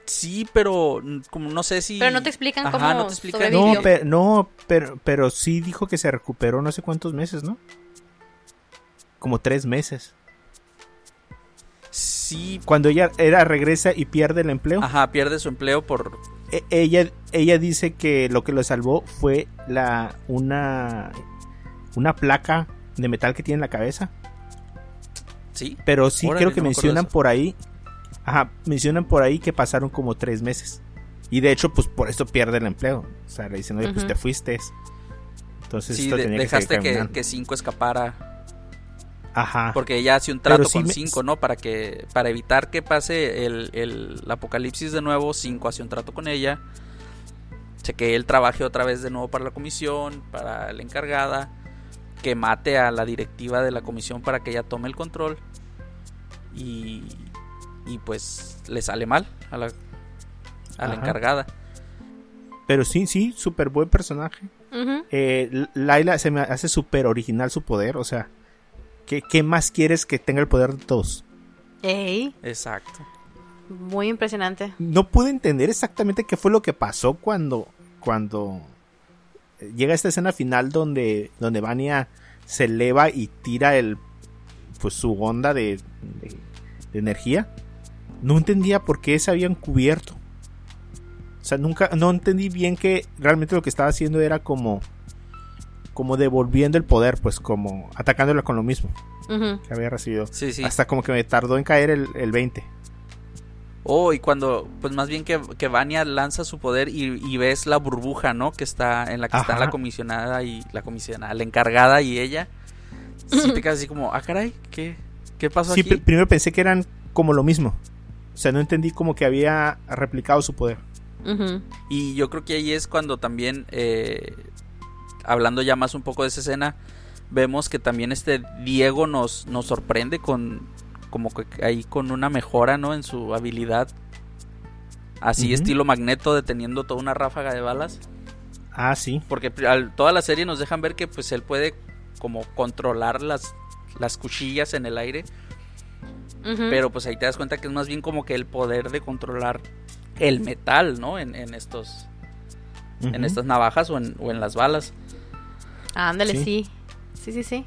Sí, pero como no sé si... Pero no te explican Ajá, cómo no te explican. No, pero, no pero, pero sí dijo que se recuperó no sé cuántos meses, ¿no? Como tres meses. Sí, Cuando ella era regresa y pierde el empleo, ajá, pierde su empleo por... e- ella, ella dice que lo que lo salvó fue la una, una placa de metal que tiene en la cabeza. Sí, Pero sí Órale, creo que no mencionan eso. por ahí. Ajá, mencionan por ahí que pasaron como tres meses. Y de hecho, pues por esto pierde el empleo. O sea, le dicen, oye, pues te fuiste. Entonces sí, esto de- tenía dejaste que que, que Cinco escapara Ajá. porque ella hace un trato sí con me- 5, ¿no? Para que para evitar que pase el, el- el apocalipsis de nuevo, 5 hace un trato con ella. Que él trabaje otra vez de nuevo para la comisión, para la encargada, que mate a la directiva de la comisión para que ella tome el control. Y, y pues le sale mal a la, a la Ajá. encargada. Pero sí, sí, súper buen personaje. Eh, L- Laila se me hace súper original su poder. O sea, ¿qué, ¿qué más quieres que tenga el poder de todos? Ey, Exacto. Muy impresionante. No pude entender exactamente qué fue lo que pasó cuando, cuando eh, llega esta escena final donde, donde Vania se eleva y tira el, pues su onda de, de- de energía. No entendía por qué se habían cubierto. O sea, nunca, no entendí bien que realmente lo que estaba haciendo era como, como devolviendo el poder, pues como atacándola con lo mismo que había recibido. Sí, sí. Hasta como que me tardó en caer el, el 20. Oh, y cuando, pues más bien que, que Vania lanza su poder y, y ves la burbuja, ¿no? Que está en la que está Ajá. la comisionada y la comisionada, la encargada y ella. Sí te quedas así como, ah, caray, ¿qué, qué pasó Sí, aquí? pr- primero pensé que eran como lo mismo. O sea, no entendí como que había replicado su poder. Y yo creo que ahí es cuando también, eh, hablando ya más un poco de esa escena, vemos que también este Diego nos, nos sorprende con, como que ahí con una mejora, ¿no? En su habilidad. Así estilo magneto deteniendo toda una ráfaga de balas. Ah, sí. Porque al, toda la serie nos dejan ver que pues él puede como controlar las, las cuchillas en el aire. Pero pues ahí te das cuenta que es más bien como que el poder de controlar el metal, ¿no? En, en estos. En estas navajas o en, o en las balas. ándale, sí. sí. Sí, sí,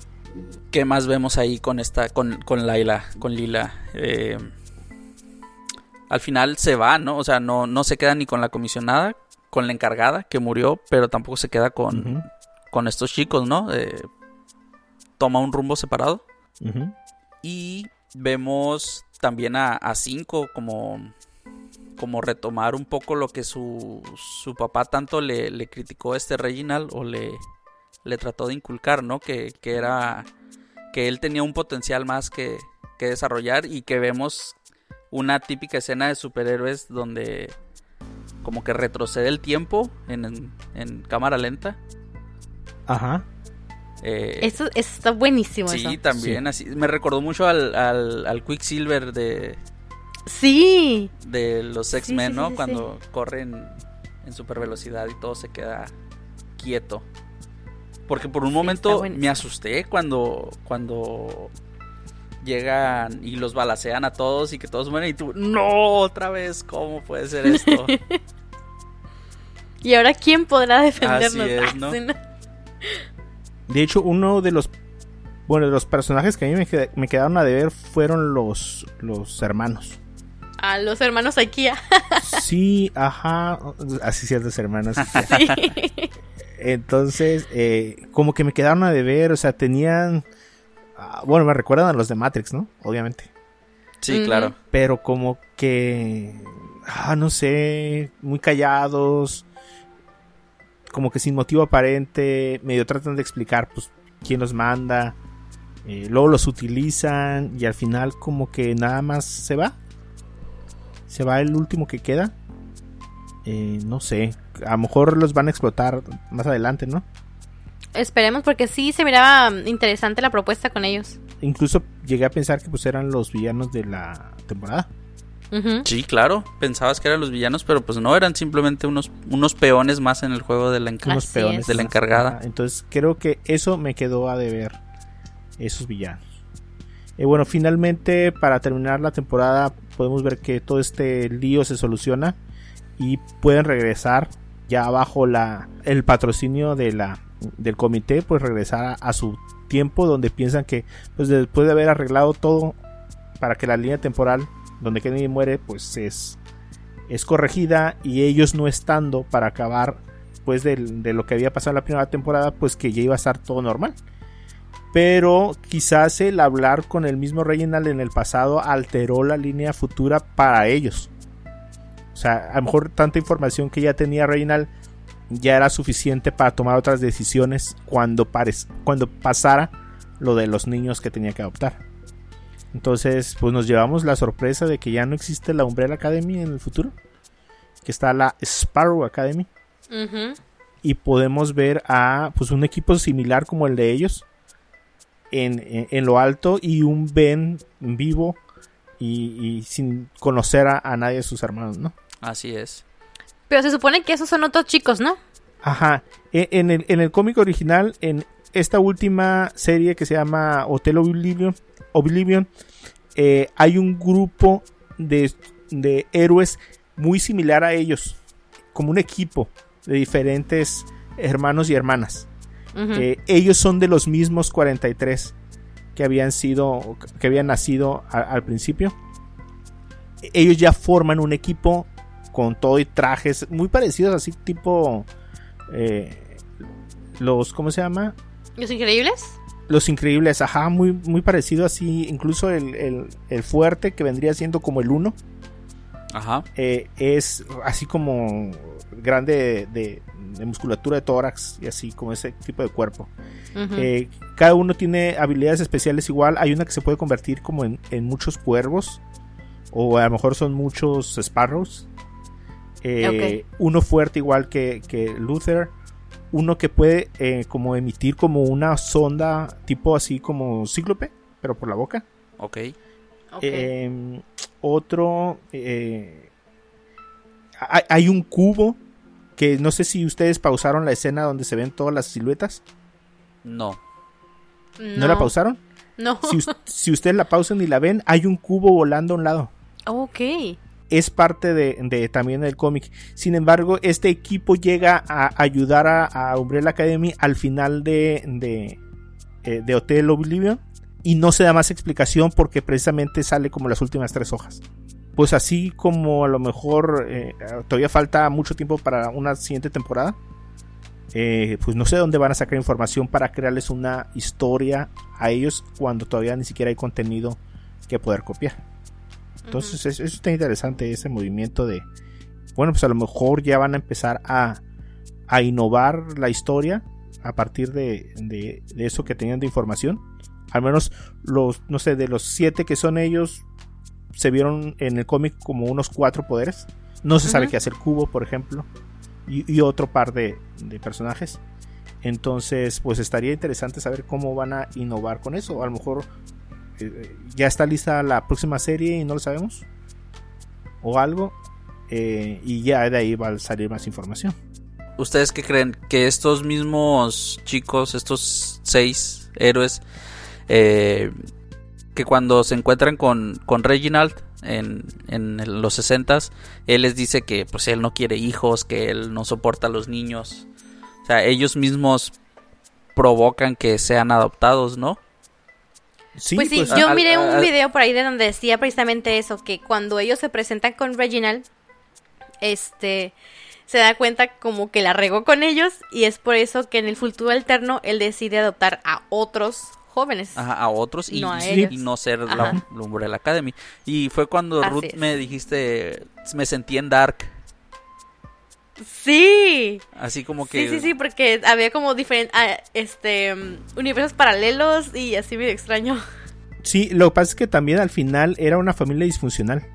¿Qué más vemos ahí con esta. con, con Laila? Con Lila. Eh, al final se va, ¿no? O sea, no, no se queda ni con la comisionada, con la encargada que murió, pero tampoco se queda con, con estos chicos, ¿no? Eh, toma un rumbo separado. Y vemos también a, a Cinco como, como retomar un poco lo que su, su papá tanto le, le, criticó a este Reginald o le, le trató de inculcar, ¿no? Que, que, era que él tenía un potencial más que, que desarrollar y que vemos una típica escena de superhéroes donde como que retrocede el tiempo en, en cámara lenta. Ajá. Eh, eso, está buenísimo. Sí, también. Así, me recordó mucho al, al, Quicksilver de. Sí. De los X-Men, ¿no? Cuando corren en super velocidad y todo se queda quieto. Porque por un momento me asusté cuando. Cuando llegan y los balacean a todos y que todos mueren y tú, no, otra vez, ¿cómo puede ser esto? y ahora, ¿quién podrá defendernos? Así ¿no? De hecho, uno de los bueno, de los personajes que a mí me, quedaron a deber fueron los, los hermanos. Ah, los hermanos Ikea. sí, ajá. Así ciertos hermanos. Sí. Entonces, eh, como que me quedaron a deber, o sea, tenían... Ah, bueno, me recuerdan a los de Matrix, ¿no? Obviamente. Sí, claro. Pero como que... Ah, no sé, muy callados como que sin motivo aparente, medio tratan de explicar pues quién los manda, eh, luego los utilizan y al final como que nada más se va. Se va el último que queda. Eh, no sé, a lo mejor los van a explotar más adelante, ¿no? Esperemos porque sí se miraba interesante la propuesta con ellos. Incluso llegué a pensar que pues eran los villanos de la temporada. Sí, claro, pensabas que eran los villanos, pero pues no, eran simplemente unos, unos peones más en el juego de la, peones de la encargada. Entonces creo que eso me quedó a deber, esos villanos. Y bueno, finalmente para terminar la temporada podemos ver que todo este lío se soluciona y pueden regresar ya bajo la, el patrocinio de la, del comité, pues regresar a, su tiempo donde piensan que pues después de haber arreglado todo para que la línea temporal donde Kennedy muere, pues es, es corregida y ellos no estando para acabar pues de, lo que había pasado en la primera temporada, pues que ya iba a estar todo normal. Pero quizás el hablar con el mismo Reginald en el pasado alteró la línea futura para ellos. O sea, a lo mejor tanta información que ya tenía Reginald ya era suficiente para tomar otras decisiones cuando, cuando pasara lo de los niños que tenía que adoptar. Entonces, pues nos llevamos la sorpresa de que ya no existe la Umbrella Academy en el futuro. Que está la Sparrow Academy. Y podemos ver a pues un equipo similar como el de ellos. En, lo alto. Y un Ben vivo. Y, sin conocer a, nadie de sus hermanos, ¿no? Así es. Pero se supone que esos son otros chicos, ¿no? Ajá. E, en, el, en el cómic original, en esta última serie que se llama Hotel Oblivion, Oblivion, eh, hay un grupo de, héroes muy similar a ellos, como un equipo de diferentes hermanos y hermanas. Eh, ellos son de los mismos 43 que habían sido, que habían nacido al principio. Ellos ya forman un equipo con todo y trajes muy parecidos, así tipo eh, los, ¿cómo se llama? Los Increíbles. Los Increíbles, ajá, muy, muy parecido así. Incluso el, fuerte que vendría siendo como el 1. Ajá. Eh, es así como grande de, musculatura de tórax y así como ese tipo de cuerpo. Eh, cada uno tiene habilidades especiales igual. Hay una que se puede convertir como en, muchos cuervos. O a lo mejor son muchos sparrows. Eh, uno fuerte igual que, que Luther uno que puede eh, como emitir como una sonda tipo así como cíclope, pero por la boca. Ok. Em, otro, eh, hay, un cubo que no sé si ustedes pausaron la escena donde se ven todas las siluetas. No. ¿No, la pausaron? No. Si, si, ustedes la pausan y la ven, hay un cubo volando a un lado. Ok. Es parte de, también del cómic. Sin embargo, este equipo llega a ayudar a, Umbrella Academy al final eh, de Hotel Oblivion. Y no se da más explicación porque precisamente sale como las últimas tres hojas pues así como a lo mejor eh, todavía falta mucho tiempo para una siguiente temporada, eh, pues no sé dónde van a sacar información para crearles una historia a ellos cuando todavía ni siquiera hay contenido que poder copiar. Entonces eso, está interesante, ese movimiento de, bueno, pues a lo mejor ya van a empezar a, a innovar la historia a partir de, de, de, eso que tenían de información. Al menos los, no sé, de los siete que son ellos, se vieron en el cómic como unos cuatro poderes. No se sabe qué hacer Cubo, por ejemplo. Y, otro par de, personajes. Entonces, pues estaría interesante saber cómo van a innovar con eso. A lo mejor eh, ya está lista la próxima serie y no lo sabemos. O algo. Eh, y ya de ahí va a salir más información. ¿Ustedes qué creen? Que estos mismos chicos, estos seis héroes, eh, que cuando se encuentran con, con Reginald en, en los 60 él les dice que pues él no quiere hijos, que él no soporta a los niños. O sea, ellos mismos provocan que sean adoptados, ¿no? Sí, pues sí, pues, yo miré un video por ahí de donde decía precisamente eso, que cuando ellos se presentan con Reginald, este, se da cuenta como que la regó con ellos y es por eso que en el futuro alterno él decide adoptar a otros jóvenes. a otros y no, ser la, Umbrella Academy. Y fue cuando Ruth me dijiste, me sentí en Dark. Sí. Así como que... Sí, sí, sí, porque había como diferentes, ah, este, universos paralelos y así medio extraño. Sí, lo que pasa es que también al final era una familia disfuncional.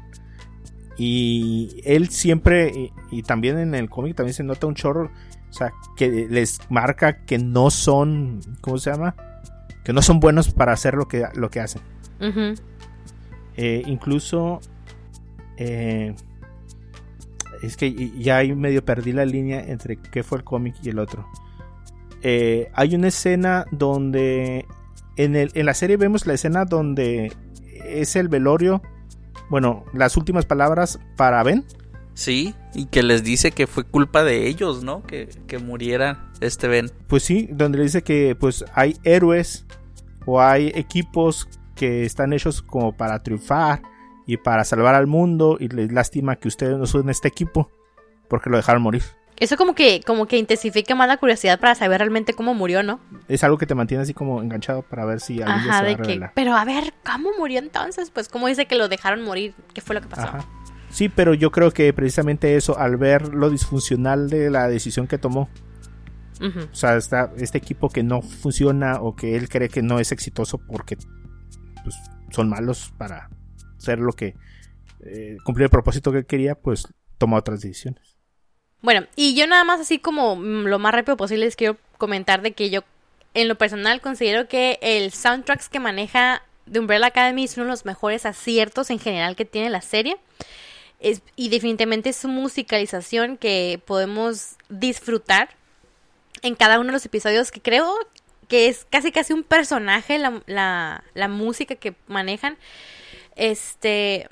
Y él siempre, y, también en el cómic también se nota un chorro, o sea, que les marca que no son, ¿cómo se llama? que no son buenos para hacer lo que, lo que hacen. Eh, incluso eh, es que ya ahí medio perdí la línea entre qué fue el cómic y el otro. Eh, hay una escena donde en, el, en la serie vemos la escena donde es el velorio, bueno, las últimas palabras para Ben. Sí, y que les dice que fue culpa de ellos, ¿no? Que, que muriera este Ben. Pues sí, donde le dice que pues hay héroes o hay equipos que están hechos como para triunfar y para salvar al mundo y les lástima que ustedes no suben este equipo porque lo dejaron morir. Eso como que como que intensifica más la curiosidad para saber realmente cómo murió, ¿no? Es algo que te mantiene así como enganchado para ver si alguien se va a que, Pero a ver, ¿cómo murió entonces? Pues cómo dice que lo dejaron morir, ¿qué fue lo que pasó? Sí, pero yo creo que precisamente eso, al ver lo disfuncional de la decisión que tomó, o sea, está este equipo que no funciona o que él cree que no es exitoso porque pues, son malos para hacer lo que eh, cumplir el propósito que quería, pues toma otras decisiones. Bueno, y yo nada más así como mm, lo más rápido posible les quiero comentar de que yo en lo personal considero que el soundtracks que maneja de Umbrella Academy es uno de los mejores aciertos en general que tiene la serie. Es, y definitivamente es su musicalización que podemos disfrutar en cada uno de los episodios que creo que es casi casi un personaje la, la, música que manejan. Este,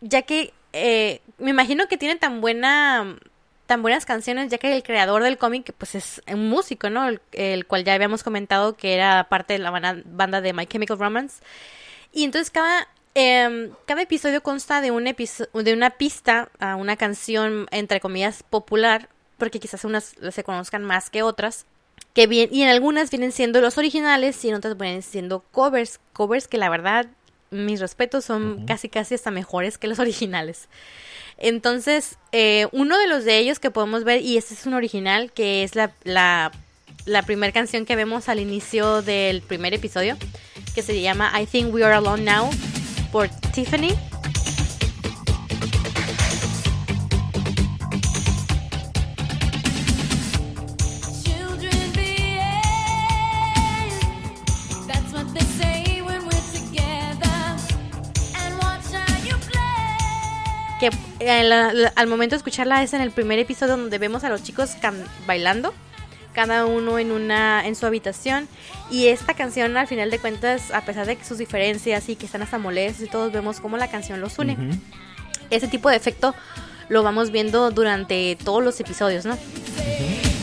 ya que eh, me imagino que tienen tan buena tan buenas canciones ya que el creador del cómic pues es un músico, ¿no? El, cual ya habíamos comentado que era parte de la banda, de My Chemical Romance. Y entonces cada em, cada episodio consta de un de una pista a una canción entre comillas popular porque quizás unas se conozcan más que otras. Que y en algunas vienen siendo los originales y en otras vienen siendo covers. Covers que la verdad, mis respetos, son casi casi hasta mejores que los originales. Entonces, eh, uno de los de ellos que podemos ver, y este es un original, que es la, la, la primera canción que vemos al inicio del primer episodio, que se llama I Think We Are Alone Now por Tiffany. Eh, al momento de escucharla es en el primer episodio donde vemos a los chicos can- bailando, cada uno en una en su habitación y esta canción al final de cuentas, a pesar de que sus diferencias y que están hasta molestos y todos vemos cómo la canción los une. Ujú. Ese tipo de efecto lo vamos viendo durante todos los episodios, ¿no? Think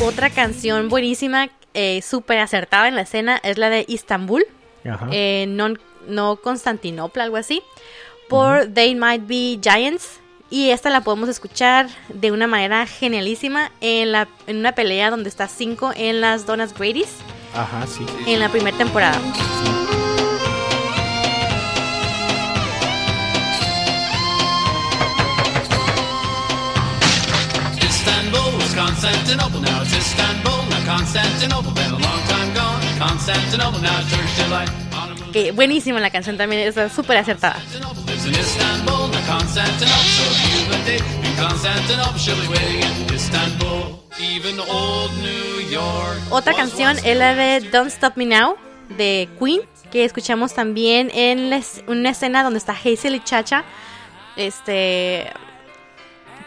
Otra canción buenísima, eh, súper acertada en la escena, es la de Istanbul. Ajá. eh, no, no Constantinopla, algo así, por They Might Be Giants. Y esta la podemos escuchar de una manera genialísima en, la, en una pelea donde está 5 en las Donas Grady's Ajá, sí. en la primera temporada. Istanbul Constantinople, now it's Istanbul, now Constantinople, been a long time gone. Constantinople, now Turkish delight. On a moon, Que buenísima la canción también, está súper acertada. Otra canción es la de Don't Stop Me Now de Queen, que escuchamos también en una escena donde está Hazel y Chacha este,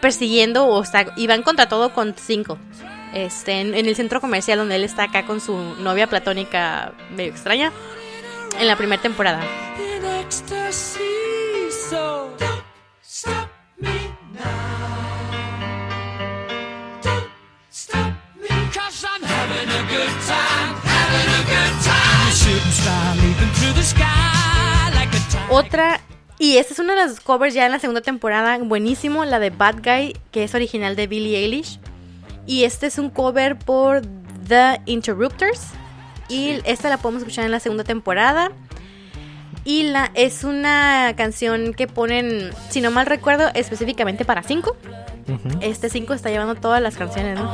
persiguiendo o está, y van contra todo con cinco. Este, en, en el centro comercial donde él está acá con su novia platónica medio extraña en la primera temporada. Otra, y esta es una de las covers ya en la segunda temporada, buenísimo, la de Bad Guy, que es original de Billie Eilish. Y este es un cover por The Interrupters. Y esta la podemos escuchar en la segunda temporada. Y la, es una canción que ponen, si no mal recuerdo, específicamente para 5. Este 5 está llevando todas las canciones, ¿no?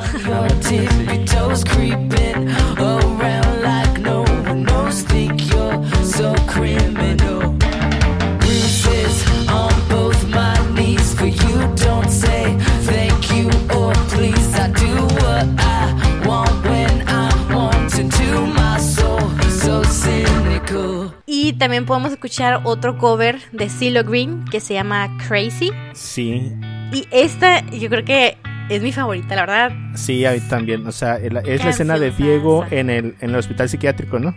Y también podemos escuchar otro cover de CeeLo Green que se llama Crazy. Sí, Y esta yo creo que es mi favorita, la verdad. sí, ahí también. O sea, es la escena de Diego salsa. en el, en el hospital psiquiátrico, ¿no?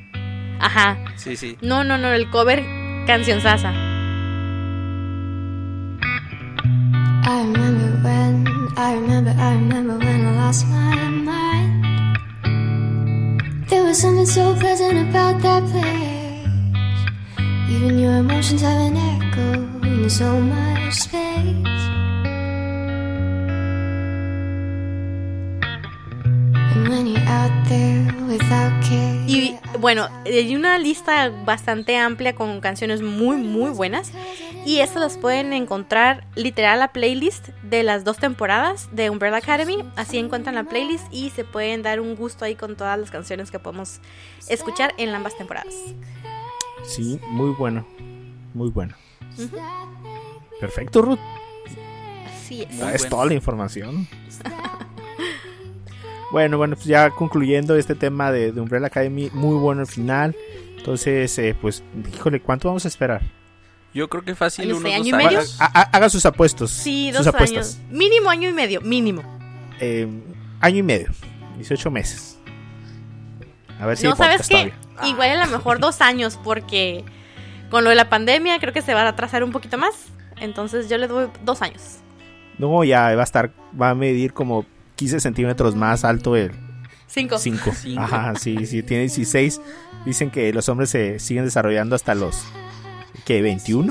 Ajá. Sí, sí. No, no, no, el cover canción sasa. I remember when, I remember, I remember when I lost my mind. There was something so pleasant about that place. Even your emotions have an echo in so much space. Y bueno, hay una lista bastante amplia con canciones muy, muy buenas. Y estas las pueden encontrar literal la playlist de las dos temporadas de Umbrella Academy. Así encuentran la playlist y se pueden dar un gusto ahí con todas las canciones que podemos escuchar en ambas temporadas. Sí, muy bueno. Muy bueno. Perfecto, Ruth. Así es. Bueno. toda la información. bueno, bueno, pues ya concluyendo este tema de, de Umbrella Academy, muy bueno el final. Entonces, eh, pues, híjole, ¿cuánto vamos a esperar? Yo creo que fácil unos año dos y medio. años. Ha- ha- Haga sus apuestos. Sí, sus dos apuestas. años. Mínimo año y medio, mínimo. Eh, año y medio, 18 meses. A ver si no, ¿sabes qué? todavía. Igual a lo mejor dos años porque con lo de la pandemia creo que se va a atrasar un poquito más. Entonces yo le doy dos años. No, ya va a estar, va a medir como 15 centímetros más alto el Cinco. 5. Cinco. Ajá, sí, sí, tiene 16. Dicen que los hombres se siguen desarrollando hasta los, ¿qué? ¿21?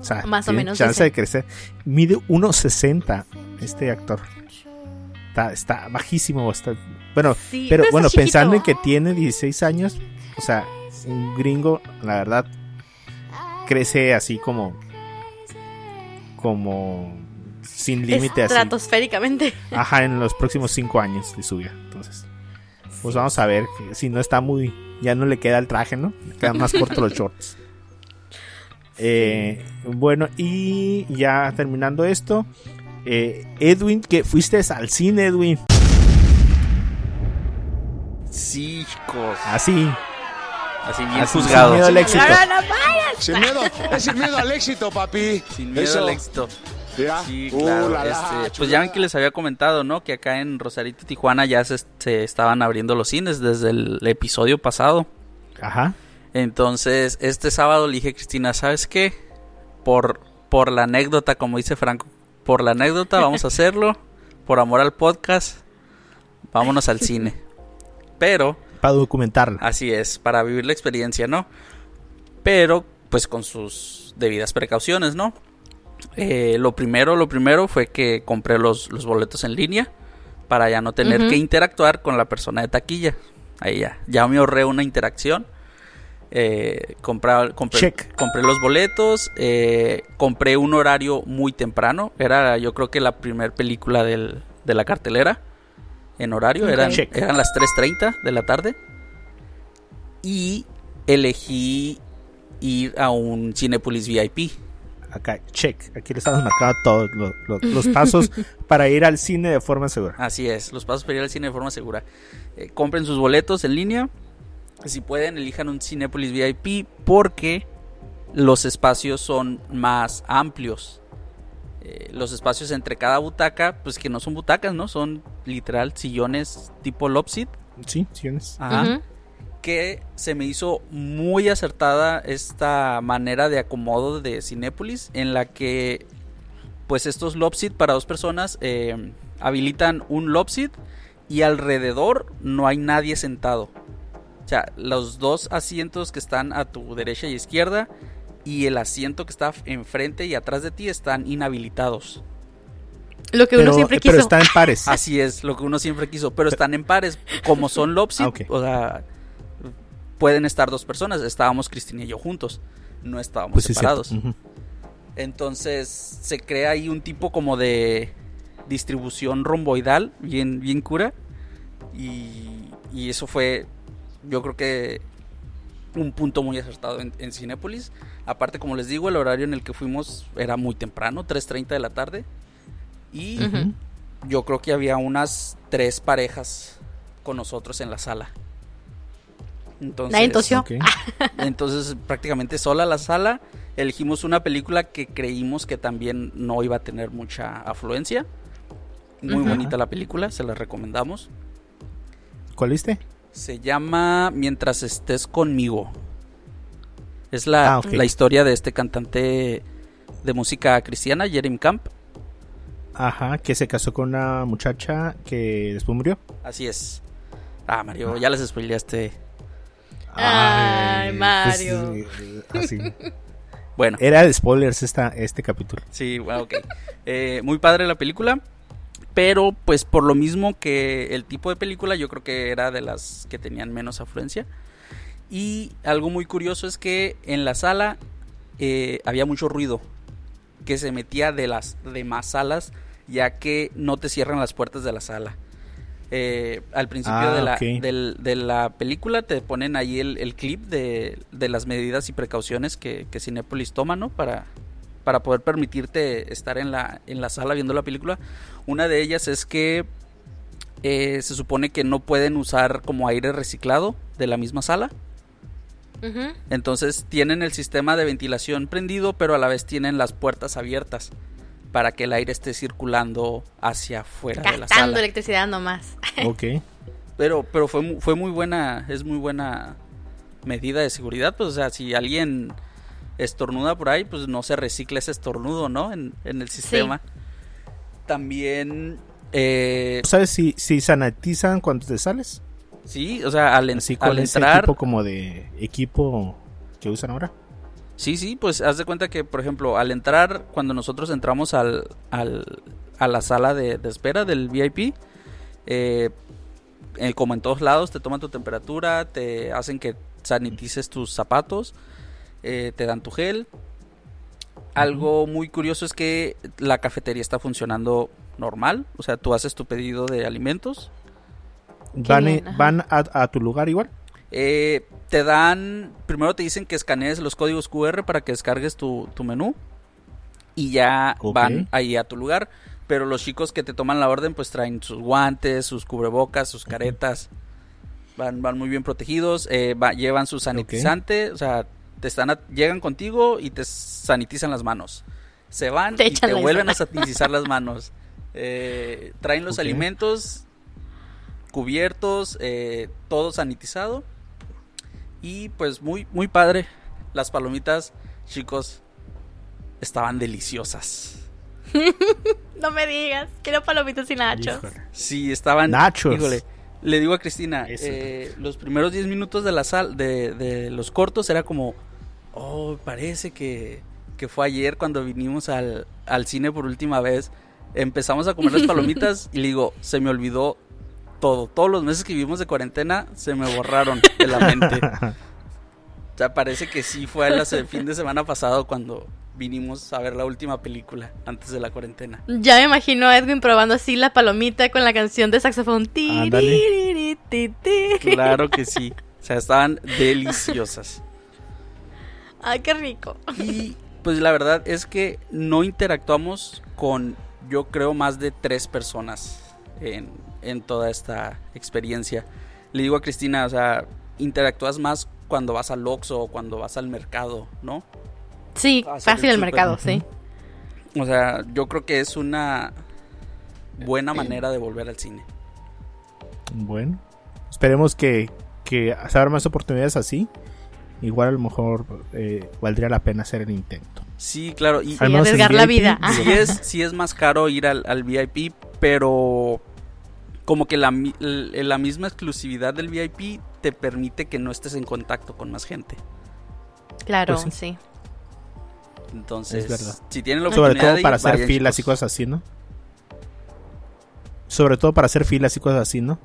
O sea, Más o menos, chance de crecer. Mide 1.60 este actor. Está, está bajísimo. Está, bueno, Sí, pero bueno, chiquito. pensando en que tiene 16 años, o sea, un gringo, la verdad, crece así como, como sin límite así. Estratosféricamente. Ajá, en los próximos 5 años de su vida. Entonces, pues vamos a ver que si no está muy, ya no le queda el traje, ¿no? Le quedan más cortos los shorts. Eh, bueno, y ya terminando esto, eh, Edwin, que fuiste al cine, Edwin. Sí, chicos. Así. Así bien así, sin juzgado. miedo al éxito. Sin miedo, sin miedo al éxito, papi. Sin miedo Eso. al éxito. ¿Ya? Sí, Uh, claro. la, la, este, pues ya ven que les había comentado, ¿no? Que acá en Rosarito, Tijuana, ya se, se estaban abriendo los cines desde el episodio pasado. Ajá. Entonces, este sábado le dije a Cristina, ¿sabes qué? Por, por la anécdota, como dice Franco, por la anécdota vamos a hacerlo. Por amor al podcast, vámonos al cine. Pero, Para documentarlo. así es, para vivir la experiencia, ¿no? Pero, pues con sus debidas precauciones, ¿no? Eh, lo primero, lo primero fue que compré los, los boletos en línea para ya no tener que interactuar con la persona de taquilla. Ahí ya, ya me ahorré una interacción. Eh, compra- compré, Check. compré los boletos, eh, compré un horario muy temprano. Era yo creo que la primera película del- de la cartelera en horario. Eran, Check. eran las 3.30 de la tarde. Y elegí ir a un Cinepolis VIP. Acá, check. Aquí le estamos marcando todos los, los- los pasos para ir al cine de forma segura. Así es, los pasos para ir al cine de forma segura. Eh, compren sus boletos en línea. Si pueden, elijan un Cinepolis VIP porque los espacios son más amplios. Eh, los espacios entre cada butaca, pues que no son butacas, ¿no? Son literal sillones tipo love seat. Sí, sillones. Ajá. Que se me hizo muy acertada esta manera de acomodo de Cinépolis en la que pues estos love seat para dos personas eh, habilitan un love seat y alrededor no hay nadie sentado. O sea, los dos asientos que están a tu derecha y izquierda y el asiento que está enfrente y atrás de ti están inhabilitados. Lo que Pero, uno siempre pero quiso. está en pares. Así es, lo que uno siempre quiso, pero están en pares, como son love seat, Ah, ok. o sea, pueden estar dos personas, estábamos Cristina y yo juntos, no estábamos Pues sí, separados. Entonces se crea ahí un tipo como de distribución romboidal, bien, bien cura, y, y eso fue, yo creo que un punto muy acertado en, en Cinépolis. Aparte, como les digo, el horario en el que fuimos era muy temprano, 3.30 de la tarde, y yo creo que había unas tres parejas con nosotros en la sala. Entonces, Nadie tosió. Ok. entonces prácticamente sola la sala. Elegimos una película que creímos que también no iba a tener mucha afluencia. Muy bonita la película, se la recomendamos. ¿Cuál viste? Se llama Mientras estés conmigo. Es la, Ah, la historia de este cantante de música cristiana, Jeremy Camp. Ajá, que se casó con una muchacha que después murió. Así es. Ah, Mario, ya les spoileaste. Ay, pues, Mario. así. Bueno, Era de spoilers esta, este capítulo. Sí, bueno, ok. Eh, muy padre la película. Pero, pues por lo mismo que el tipo de película, yo creo que era de las que tenían menos afluencia. Y algo muy curioso es que en la sala eh, había mucho ruido que se metía de las demás salas, ya que no te cierran las puertas de la sala. Eh, al principio Ah, de, la, del- de la película te ponen ahí el, el clip de, de las medidas y precauciones que, que Cinépolis toma, ¿no? Para, para poder permitirte estar en la, en la sala viendo la película. Una de ellas es que eh, se supone que no pueden usar como aire reciclado de la misma sala. Entonces tienen el sistema de ventilación prendido, pero a la vez tienen las puertas abiertas para que el aire esté circulando hacia afuera de la Gastando sala. electricidad nomás. Ok. Pero, pero fue, fue muy buena, es muy buena medida de seguridad. Pues, o sea, si alguien estornuda por ahí, pues no se recicla ese estornudo, ¿no? En, en el sistema. También, eh, ¿Sabes si, si sanitizan cuando te sales? sí, o sea, al, en- Así al entrar, tipo como de equipo que usan ahora. Sí, sí, pues haz de cuenta que, por ejemplo, al entrar, cuando nosotros entramos al, al- a la sala de, de espera del VIP, eh, eh, como en todos lados, te toman tu temperatura, te hacen que sanitices tus zapatos, eh, te dan tu gel. Algo muy curioso es que la cafetería está funcionando normal, o sea, tú haces tu pedido de alimentos, ¿Van, bien, van a, a tu lugar igual? Eh, te dan, primero te dicen que escanees los códigos QR para que descargues tu, tu menú y ya van ahí a tu lugar. Pero los chicos que te toman la orden pues traen sus guantes, sus cubrebocas, sus caretas. Van, van muy bien protegidos, eh, va- llevan su sanitizante, o sea, te están a- llegan contigo y te sanitizan las manos. Se van Te y te vuelven a sanitizar las manos. Eh, traen los alimentos cubiertos, eh, todo sanitizado. Y pues muy, muy padre. Las palomitas, chicos, estaban deliciosas. No me digas, quiero palomitas y nachos. Híjole. Sí, estaban. Nachos. Híjole, le digo a Cristina, eh, los primeros 10 minutos de la sal, de, de los cortos, era como, oh, parece que, que fue ayer cuando vinimos al, al cine por última vez. Empezamos a comer las palomitas y le digo, se me olvidó todo. Todos los meses que vivimos de cuarentena se me borraron de la mente. O sea, parece que sí fue el fin de semana pasado cuando vinimos a ver la última película antes de la cuarentena. Ya me imagino a Edwin probando así la palomita con la canción de saxofón. Claro que sí. O sea, estaban deliciosas. Ay, qué rico. Y pues la verdad es que no interactuamos con, yo creo, más de tres personas en, en toda esta experiencia. Le digo a Cristina, o sea, interactúas más cuando vas al Oxxo o cuando vas al mercado, ¿no? Sí, Ah, fácil el mercado, sí. O sea, yo creo que es una buena manera de volver al cine. Bueno, esperemos que, que se abran más oportunidades así. Igual a lo mejor eh, valdría la pena hacer el intento. Sí, claro. Y, Sí, arriesgar la vida. sí es, sí es más caro ir al, al VIP, pero como que la, la misma exclusividad del VIP te permite que no estés en contacto con más gente. Claro, Pues sí. Entonces, Es verdad. si tienen la Sobre oportunidad todo para hacer vayan, filas y cosas así, ¿no? Sobre todo para hacer filas y cosas así, ¿no?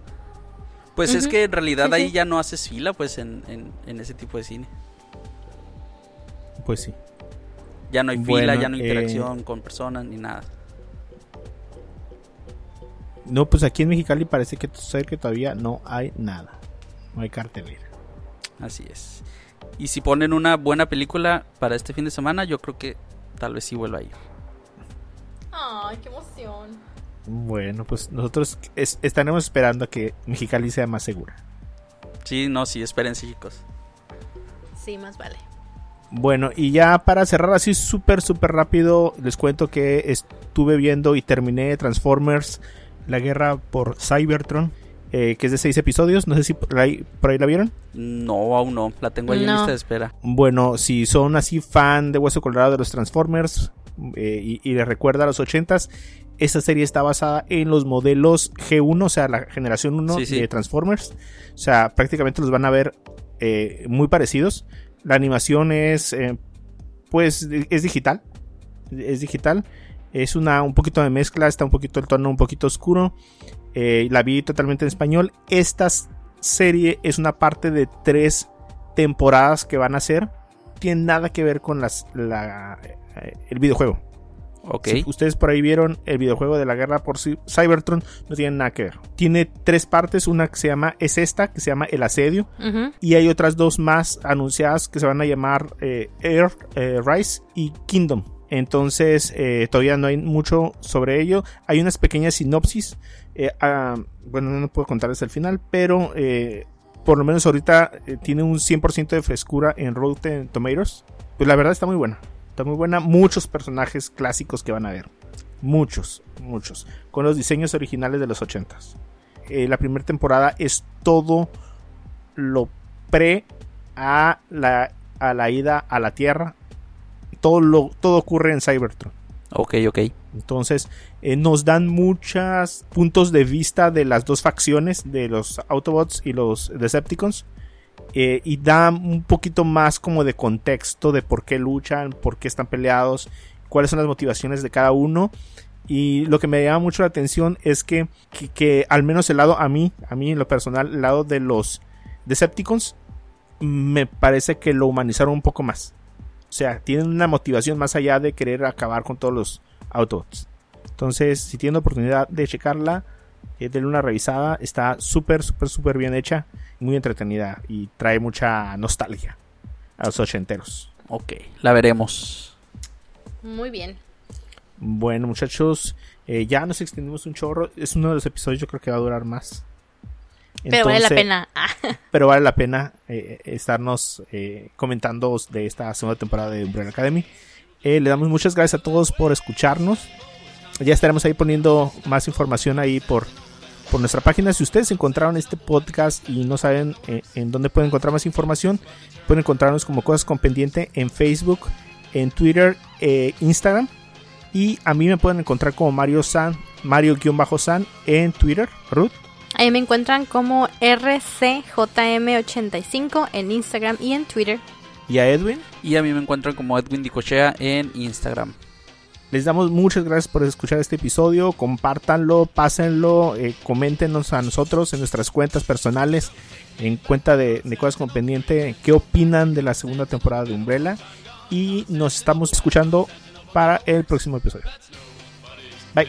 Pues es que en realidad ahí ya no haces fila, pues en, en- en ese tipo de cine. Pues sí. Ya no hay Bueno, fila, ya no hay eh, interacción con personas ni nada. No, pues aquí en Mexicali parece que, que todavía no hay nada. No hay cartelera. Así es. Y si ponen una buena película para este fin de semana, yo creo que tal vez sí vuelva a ir. Ay, qué emoción. Bueno, pues nosotros es- estaremos esperando a que Mexicali sea más segura. Sí, no, sí, espérense, chicos. Sí, más vale. Bueno, y ya para cerrar así súper, súper rápido, les cuento que estuve viendo y terminé Transformers, la guerra por Cybertron, eh, que es de seis episodios. No sé si por ahí, por ahí la vieron. No, aún no. La tengo ahí en lista de espera. Bueno, si son así fan de Hueso Colorado de los Transformers eh, y, y les recuerda a los 80s, esta serie está basada en los modelos G1, o sea, la generación 1 Sí, sí. de Transformers. O sea, prácticamente los van a ver eh, muy parecidos. La animación es, eh, pues, es digital. Es digital. Es una un poquito de mezcla, está un poquito el tono un poquito oscuro. Eh, la vi totalmente en español. Esta serie es una parte de tres temporadas que van a ser. Tiene nada que ver con las, la, eh, el videojuego. Ok. Si ustedes por ahí vieron el videojuego de la guerra por Cy- Cybertron, no tiene nada que ver. Tiene tres partes, una que se llama, es esta, que se llama El Asedio, y hay otras dos más anunciadas que se van a llamar eh, Earth, eh, Rise y Kingdom. Entonces, eh, todavía no hay mucho sobre ello. Hay unas pequeñas sinopsis. Eh, ah, bueno, no puedo contarles el final, pero eh, por lo menos ahorita eh, tiene un 100% de frescura en Rotten Tomatoes. Pues la verdad está muy buena. Está muy buena. Muchos personajes clásicos que van a ver. Muchos, muchos. Con los diseños originales de los 80s. Eh, la primera temporada es todo lo pre a la, a la ida a la Tierra. Todo, lo, todo ocurre en Cybertron. Ok, ok. Entonces, eh, nos dan muchos puntos de vista de las dos facciones, de los Autobots y los Decepticons. eh, y da un poquito más como de contexto de por qué luchan, por qué están peleados, cuáles son las motivaciones de cada uno. Y lo que me llama mucho la atención es que, que, que al menos el lado, a mí, a mí en lo personal, el lado de los Decepticons, me parece que lo humanizaron un poco más. O sea, tienen una motivación más allá de querer acabar con todos los Autobots. Entonces, si tienen oportunidad de checarla, eh, denle una revisada. Está súper, súper, súper bien hecha. Muy entretenida y trae mucha nostalgia a los ochenteros. Ok, la veremos. Muy bien. Bueno, muchachos, eh, ya nos extendimos un chorro. Es uno de los episodios, yo creo que va a durar más. Pero vale la pena. Pero vale la pena eh, estarnos eh, comentando de esta segunda temporada de Umbrella Academy. Eh, le damos muchas gracias a todos por escucharnos. Ya estaremos ahí poniendo más información ahí por, por nuestra página. Si ustedes encontraron este podcast y no saben eh, en dónde pueden encontrar más información, pueden encontrarnos como Cosas con Pendiente en Facebook, en Twitter, eh, Instagram. Y a mí me pueden encontrar como Mario San, Mario-San en Twitter. Ruth. Ahí me encuentran como RCJM85 en Instagram y en Twitter. Y a Edwin. Y a mí me encuentran como Edwin Dicochea en Instagram. Les damos muchas gracias por escuchar este episodio. Compártanlo, pásenlo, eh, coméntenos a nosotros en nuestras cuentas personales, en cuenta de, de Cosas con Pendiente, qué opinan de la segunda temporada de Umbrella. Y nos estamos escuchando para el próximo episodio. Bye.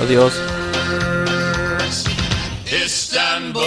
Adiós. Istanbul.